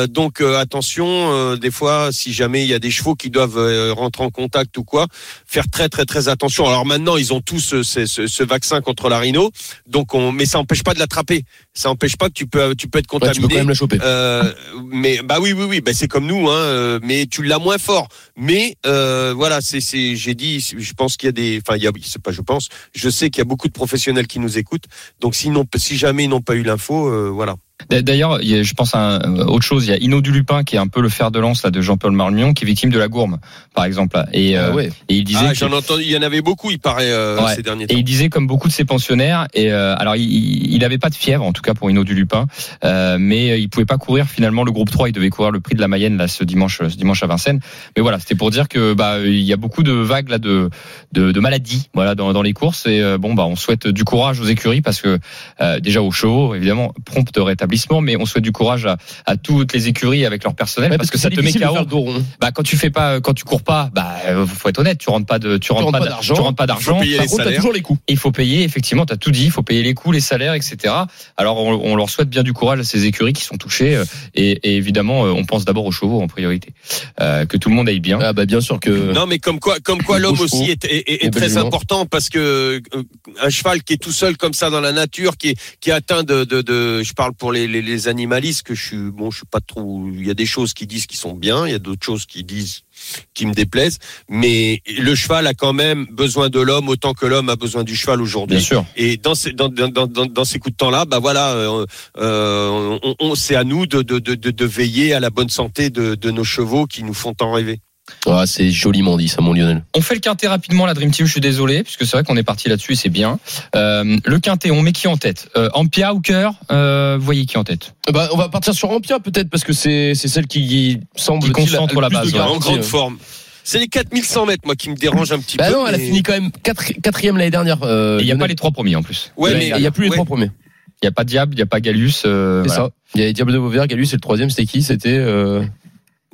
Donc attention, des fois, si jamais il y a des chevaux qui doivent rentrer en contact ou quoi, faire très très très attention. Alors maintenant, ils ont tous ce, ce- ce vaccin contre la Rhino, donc on, mais ça empêche pas de l'attraper. Ça empêche pas que tu peux tu peux être Ouais, tu peux contaminé. quand même la choper. Euh, mais bah oui oui oui bah c'est comme nous hein euh, mais tu l'as moins fort mais euh, voilà c'est c'est j'ai dit je pense qu'il y a des enfin il y a c'est pas je pense je sais qu'il y a beaucoup de professionnels qui nous écoutent donc sinon si jamais ils n'ont pas eu l'info euh, voilà D'ailleurs, il y a- je pense à un- autre chose. Il y a Ino du Lupin qui est un peu le fer de lance là, de Jean-Paul Marmion, qui est victime de la gourme, par exemple. là. Et, Ah euh, ouais. et il disait ah, j'en entendu il y en avait beaucoup il paraît euh, Ouais. ces derniers Et temps il disait comme beaucoup de ses pensionnaires, et euh, alors il, il avait pas de fièvre en tout cas pour Hino du Lupin, euh, mais il pouvait pas courir finalement le groupe 3, il devait courir le prix de la Mayenne là ce dimanche, ce dimanche à Vincennes. Mais voilà, c'était pour dire que bah il y a beaucoup de vagues là de de, de maladies voilà dans, dans les courses et euh, bon bah on souhaite du courage aux écuries parce que euh, déjà aux chevaux évidemment prompt rétablissement, mais on souhaite du courage à, à toutes les écuries avec leur personnel Ouais, parce, que ça te met KO. Bah quand tu fais pas, quand tu cours pas, bah euh, faut être honnête, tu rentres pas de, tu rentres, rentres pas d'argent. tu rentres pas d'argent. t'as toujours les coups. Il faut payer, effectivement, tu as tout dit, il faut payer les coûts, les salaires, etc. Alors on, on leur souhaite bien du courage à ces écuries qui sont touchées euh, et, et évidemment euh, on pense d'abord aux chevaux en priorité. Euh, que tout le monde aille bien. Ah bah bien sûr que. Non, mais comme quoi, comme quoi l'homme aussi est, est- est les très important parce que un cheval qui est tout seul comme ça dans la nature, qui est, qui est atteint de, de, de je parle pour les, les, les animalistes que je suis, bon, je suis pas trop. Il y a des choses qui disent qui sont bien, il y a d'autres choses qui disent qui me déplaisent, mais le cheval a quand même besoin de l'homme autant que l'homme a besoin du cheval aujourd'hui. Bien sûr. Et dans ces, dans, dans, dans, ces coups de temps-là, bah voilà, euh, euh, on, on, c'est à nous de, de, de, de, de veiller à la bonne santé de, de nos chevaux qui nous font tant rêver. Ah, c'est joliment dit ça, mon Lionel. On fait le quintet rapidement, la Dream Team, je suis désolé, puisque c'est vrai qu'on est parti là-dessus et c'est bien. Euh, le quintet, on met qui en tête? Euh, Ampia ou cœur? Euh, Vous voyez qui en tête? Bah, on va partir sur Ampia peut-être parce que c'est celle qui semble Qui concentre la base, ouais. en grande forme. C'est les 4100 mètres, moi, qui me dérange un petit Bah peu. non, elle a fini quand même quatrième l'année dernière. euh, Et il n'y a pas les trois premiers en plus. Ouais, mais il y a plus les ouais. trois premiers. Il n'y a pas Diable, il n'y a pas Galus. euh, C'est voilà. ça. Il y a Diable de Vauvert, Galus, et le troisième, c'était qui? C'était.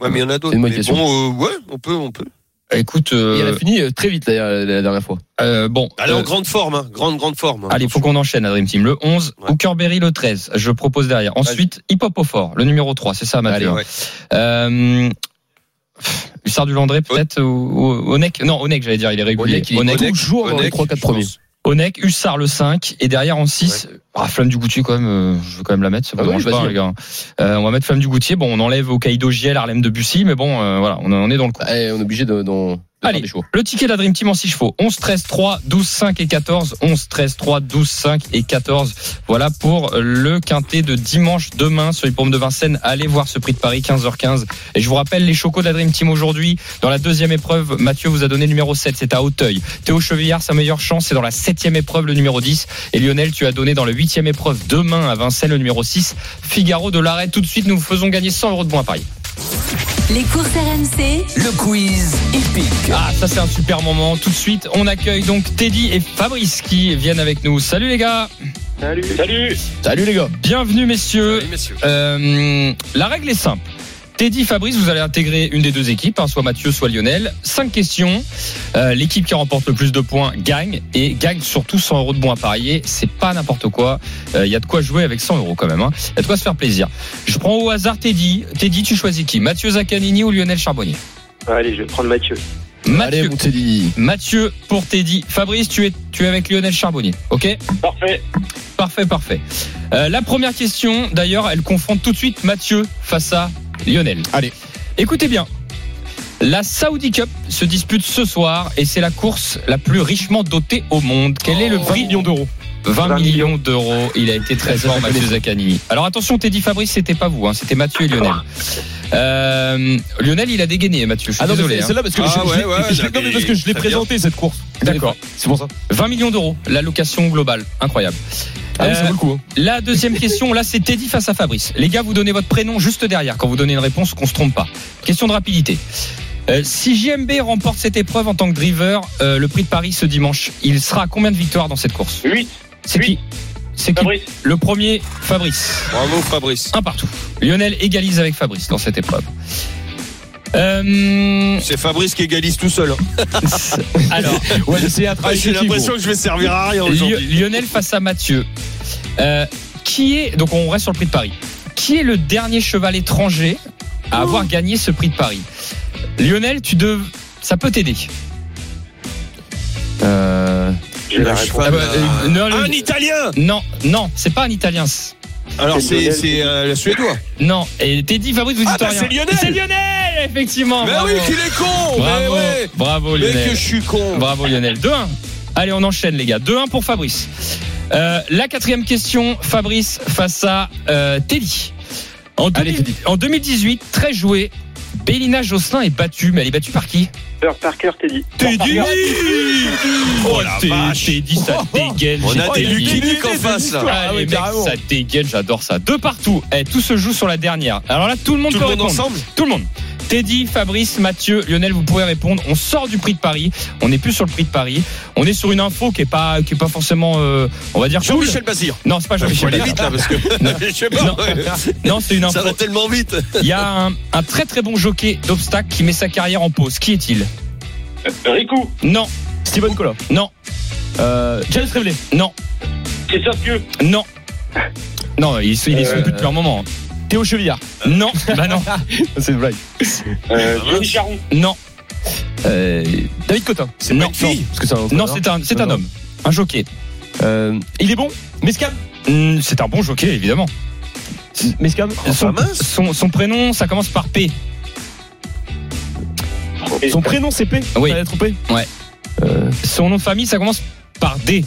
Euh... Ouais, mais il y en a d'autres. C'est une bonne Mais question. bon, euh, ouais, on peut, on peut. Écoute, Et euh, elle a fini euh, très vite la, la dernière fois. euh, bon. Elle est euh, en grande forme, hein. Grande, grande forme. hein. Allez, faut qu'on enchaîne, la Dream Team. Le 11, Ouais. Hookerberry le 13. Je propose derrière. Ensuite, Hip Hop au fort, le numéro 3. C'est ça, Mathieu. Allez, ouais. Euh, Hussard du Landré, peut-être, ou, ou Onek? Non, Onek, j'allais dire, il est régulier. Onek, il Onek, est toujours dans les Onek, 3-4 je premiers. Onek, Hussard le 5, et derrière en 6, ah, Flamme du Goutier, quand même, euh, je veux quand même la mettre, ça me Ah ouais, dérange pas, les gars. Euh, on va mettre Flamme du Goutier. Bon, on enlève au Kaido Giel, Harlem de Bussy, mais bon, euh, voilà, on, on est dans le coup. Eh, on est obligé de, de Allez. Le ticket de la Dream Team en 6 chevaux. 11, 13, 3, 12, 5 et 14. 11, 13, 3, 12, 5 et 14. Voilà pour le quintet de dimanche demain sur les pommes de Vincennes. Allez voir ce prix de Paris, 15h15. Et je vous rappelle les chocos de la Dream Team aujourd'hui. Dans la deuxième épreuve, Mathieu vous a donné le numéro 7, c'est à Hauteuil. Théo Chevillard, sa meilleure chance, c'est dans la septième épreuve, le numéro 10. Et Lionel, tu as donné dans la huitième épreuve demain à Vincennes, le numéro 6. Figaro de l'arrêt. Tout de suite, nous vous faisons gagner 100 euros de bons à Paris. Les courses RMC, Le quiz épique. Ah, ça c'est un super moment. Tout de suite, on accueille donc Teddy et Fabrice qui viennent avec nous. Salut les gars. Salut. Salut. Salut les gars. Bienvenue messieurs. Allez, messieurs. Euh, la règle est simple. Teddy, Fabrice, vous allez intégrer une des deux équipes, hein, soit Mathieu, soit Lionel. Cinq questions. Euh, L'équipe qui remporte le plus de points gagne et gagne surtout 100 euros de bons à parier. C'est pas n'importe quoi. Il y a de quoi jouer avec 100 euros quand même. Il y a de quoi se faire plaisir. Je prends au hasard Teddy. Teddy, tu choisis qui? Mathieu Zaccanini ou Lionel Charbonnier? Allez, je vais prendre Mathieu. Allez, Mathieu. mon Teddy. Mathieu pour Teddy. Fabrice, tu es, tu es avec Lionel Charbonnier. OK? Parfait. Parfait, parfait. Euh, la première question, d'ailleurs, elle confronte tout de suite Mathieu face à Lionel. Allez. Écoutez bien. La Saudi Cup se dispute ce soir et c'est la course la plus richement dotée au monde. Quel est le prix millions d'euros. 20 20 millions d'euros. Il a été très fort, Mathieu Zaccani. Alors attention, Teddy Fabrice, c'était pas vous, hein, c'était Mathieu et Lionel. Euh, Lionel, il a dégainé, Mathieu. Je suis Ah non, désolé. c'est hein. celle-là parce que Ah je, ouais, ouais, non, mais parce que je l'ai bien. présenté cette course. D'accord. C'est pour ça. 20 millions d'euros, l'allocation globale. Incroyable. Ah oui, ça Euh, vaut le coup. hein. La deuxième question, là, c'est Teddy face à Fabrice. Les gars, vous donnez votre prénom juste derrière quand vous donnez une réponse, qu'on se trompe pas. Question de rapidité. Euh, si JMB remporte cette épreuve en tant que driver, euh, le prix de Paris ce dimanche, il sera à combien de victoires dans cette course? 8. C'est qui C'est qui. Le premier, Fabrice. Bravo Fabrice. Un partout. Lionel égalise avec Fabrice dans cette épreuve. Euh, C'est Fabrice qui égalise tout seul. hein. alors, Ouais, c'est un Ah, J'ai l'impression que je vais servir à rien aujourd'hui. Lionel face à Mathieu. Euh, qui est donc on reste sur le prix de Paris. Qui est le dernier cheval étranger à avoir gagné ce prix de Paris? Lionel, tu dev... ça peut t'aider. J'ai la Le réponse. cheval, Ah bah, euh, non, le- Un Italien non, non, c'est pas un Italien. Alors C'est euh, le Suédois. Non, et Teddy, Fabrice, vous Ah dites bah, rien. c'est Lionel C'est Lionel, effectivement. Mais bravo. oui qu'il est con Mais Bravo, ouais bravo Mais Lionel. que je suis con Bravo Lionel. 2-1. Allez, on enchaîne les gars. 2-1 pour Fabrice. Euh, la quatrième question, Fabrice face à euh, Teddy. En, Allez, 2000 Teddy. en 2018, très joué, Bélina Josselin est battue, mais elle est battue par qui? Peter Parker, Teddy. Teddy Oh la Teddy, vache Teddy, ça dégaine. On a des Luke en face là Ah, Ah les ouais, mecs, ça dégaine, j'adore ça. Deux partout. Eh, tout se joue sur la dernière. Alors là, tout le monde Tout peut le monde répondre. ensemble? Tout le monde. Teddy, Fabrice, Mathieu, Lionel, vous pouvez répondre. On sort du prix de Paris. On n'est plus sur le prix de Paris. On est sur une info qui est pas, qui est pas forcément, euh, on va dire cool. Jean-Michel Bazir Non, c'est pas Jean-Michel. aller vite là parce que Non. c'est une info. Ça va tellement vite Il y a un, un très très bon jockey d'obstacles qui met sa carrière en pause. Qui est-il? Euh, Rico. Non, Steven Cola. non, Euh, James Revelé. non, Christophe non. Non, ils sont, ils y sont Euh, plus depuis un moment. Théo Chevillard. Non, bah non, C'est une blague. Euh, Johnny Charon. non, Euh, David Cotin. C'est Non. pas une fille Parce que c'est un non, c'est un, c'est un Non. homme, un jockey. Euh, il est bon Mescam? C'est un bon jockey, évidemment. Mescam? Son, mince. son, son prénom, ça commence par P. Son prénom c'est P? Oui. Ça va être P? Ouais. Euh, Son nom de famille, ça commence par D.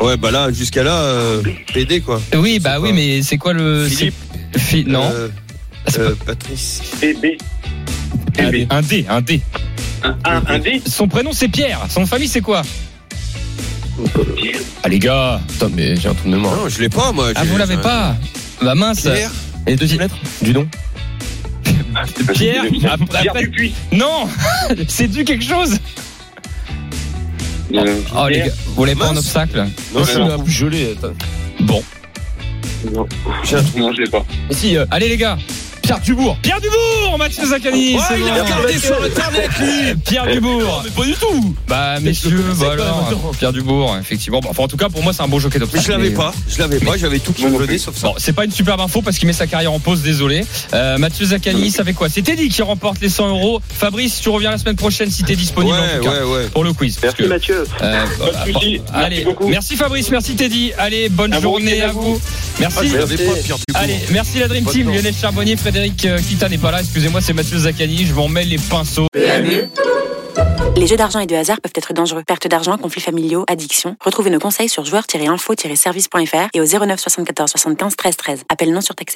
Ouais bah là jusqu'à là euh, PD quoi Oui, bah oui, mais c'est quoi le. Philippe. Fi- Non. Euh, C'est euh, Patrice BB. Un, BB. un D, un D. Un, un, un D. Son prénom, c'est Pierre. Son famille, c'est quoi? Ah, les gars. Putain, mais j'ai un trou de mémoire. Non je l'ai pas moi Ah, j'ai- vous l'avez j'ai- pas? Bah mince. Pierre Et les deuxième lettre? Du nom? Pierre. après- Pierre après- Dupuis. Non C'est dû quelque chose Euh, Oh, les gars, vous l'avez pas Mince. obstacle Non, je un trou. plus gelé. Bon. J'ai un trou. Non, je l'ai pas. Si, euh, Allez, les gars. Pierre Dubourg. Pierre Dubourg Mathieu Zaccani Ouais, c'est il a regardé sur internet lui Pierre Dubourg Mais pas du tout Bah, Mais messieurs, le connaissais bah. Pierre Dubourg, effectivement. Bon, enfin, en tout cas, pour moi, c'est un bon jockey Mais d'obstacle. je l'avais mais- pas, je l'avais pas, j'avais tout qui plus. sauf ça. Bon, c'est pas une superbe info parce qu'il met sa carrière en pause, désolé. Euh, Mathieu Zaccani, ça fait quoi? C'est Teddy qui remporte les 100 euros. Fabrice, tu reviens la semaine prochaine si t'es disponible en tout cas. ouais, ouais. Pour le quiz. Merci que, Mathieu. euh, de allez, beaucoup. merci Fabrice, merci Teddy. Allez, bonne journée à vous. Ah, Merci. je l'avais pas, Pierre Dubourg. Allez, merci la Dream Team. Lionel Charbonnier, Frédéric euh, Kita n'est pas là, excusez-moi, c'est Mathieu Zaccani, je m'en mêle les pinceaux. Les jeux d'argent et de hasard peuvent être dangereux. Perte d'argent, conflits familiaux, addiction. Retrouvez nos conseils sur joueurs-info-service.fr et au 09 74 75 13 13. Appel non surtaxé.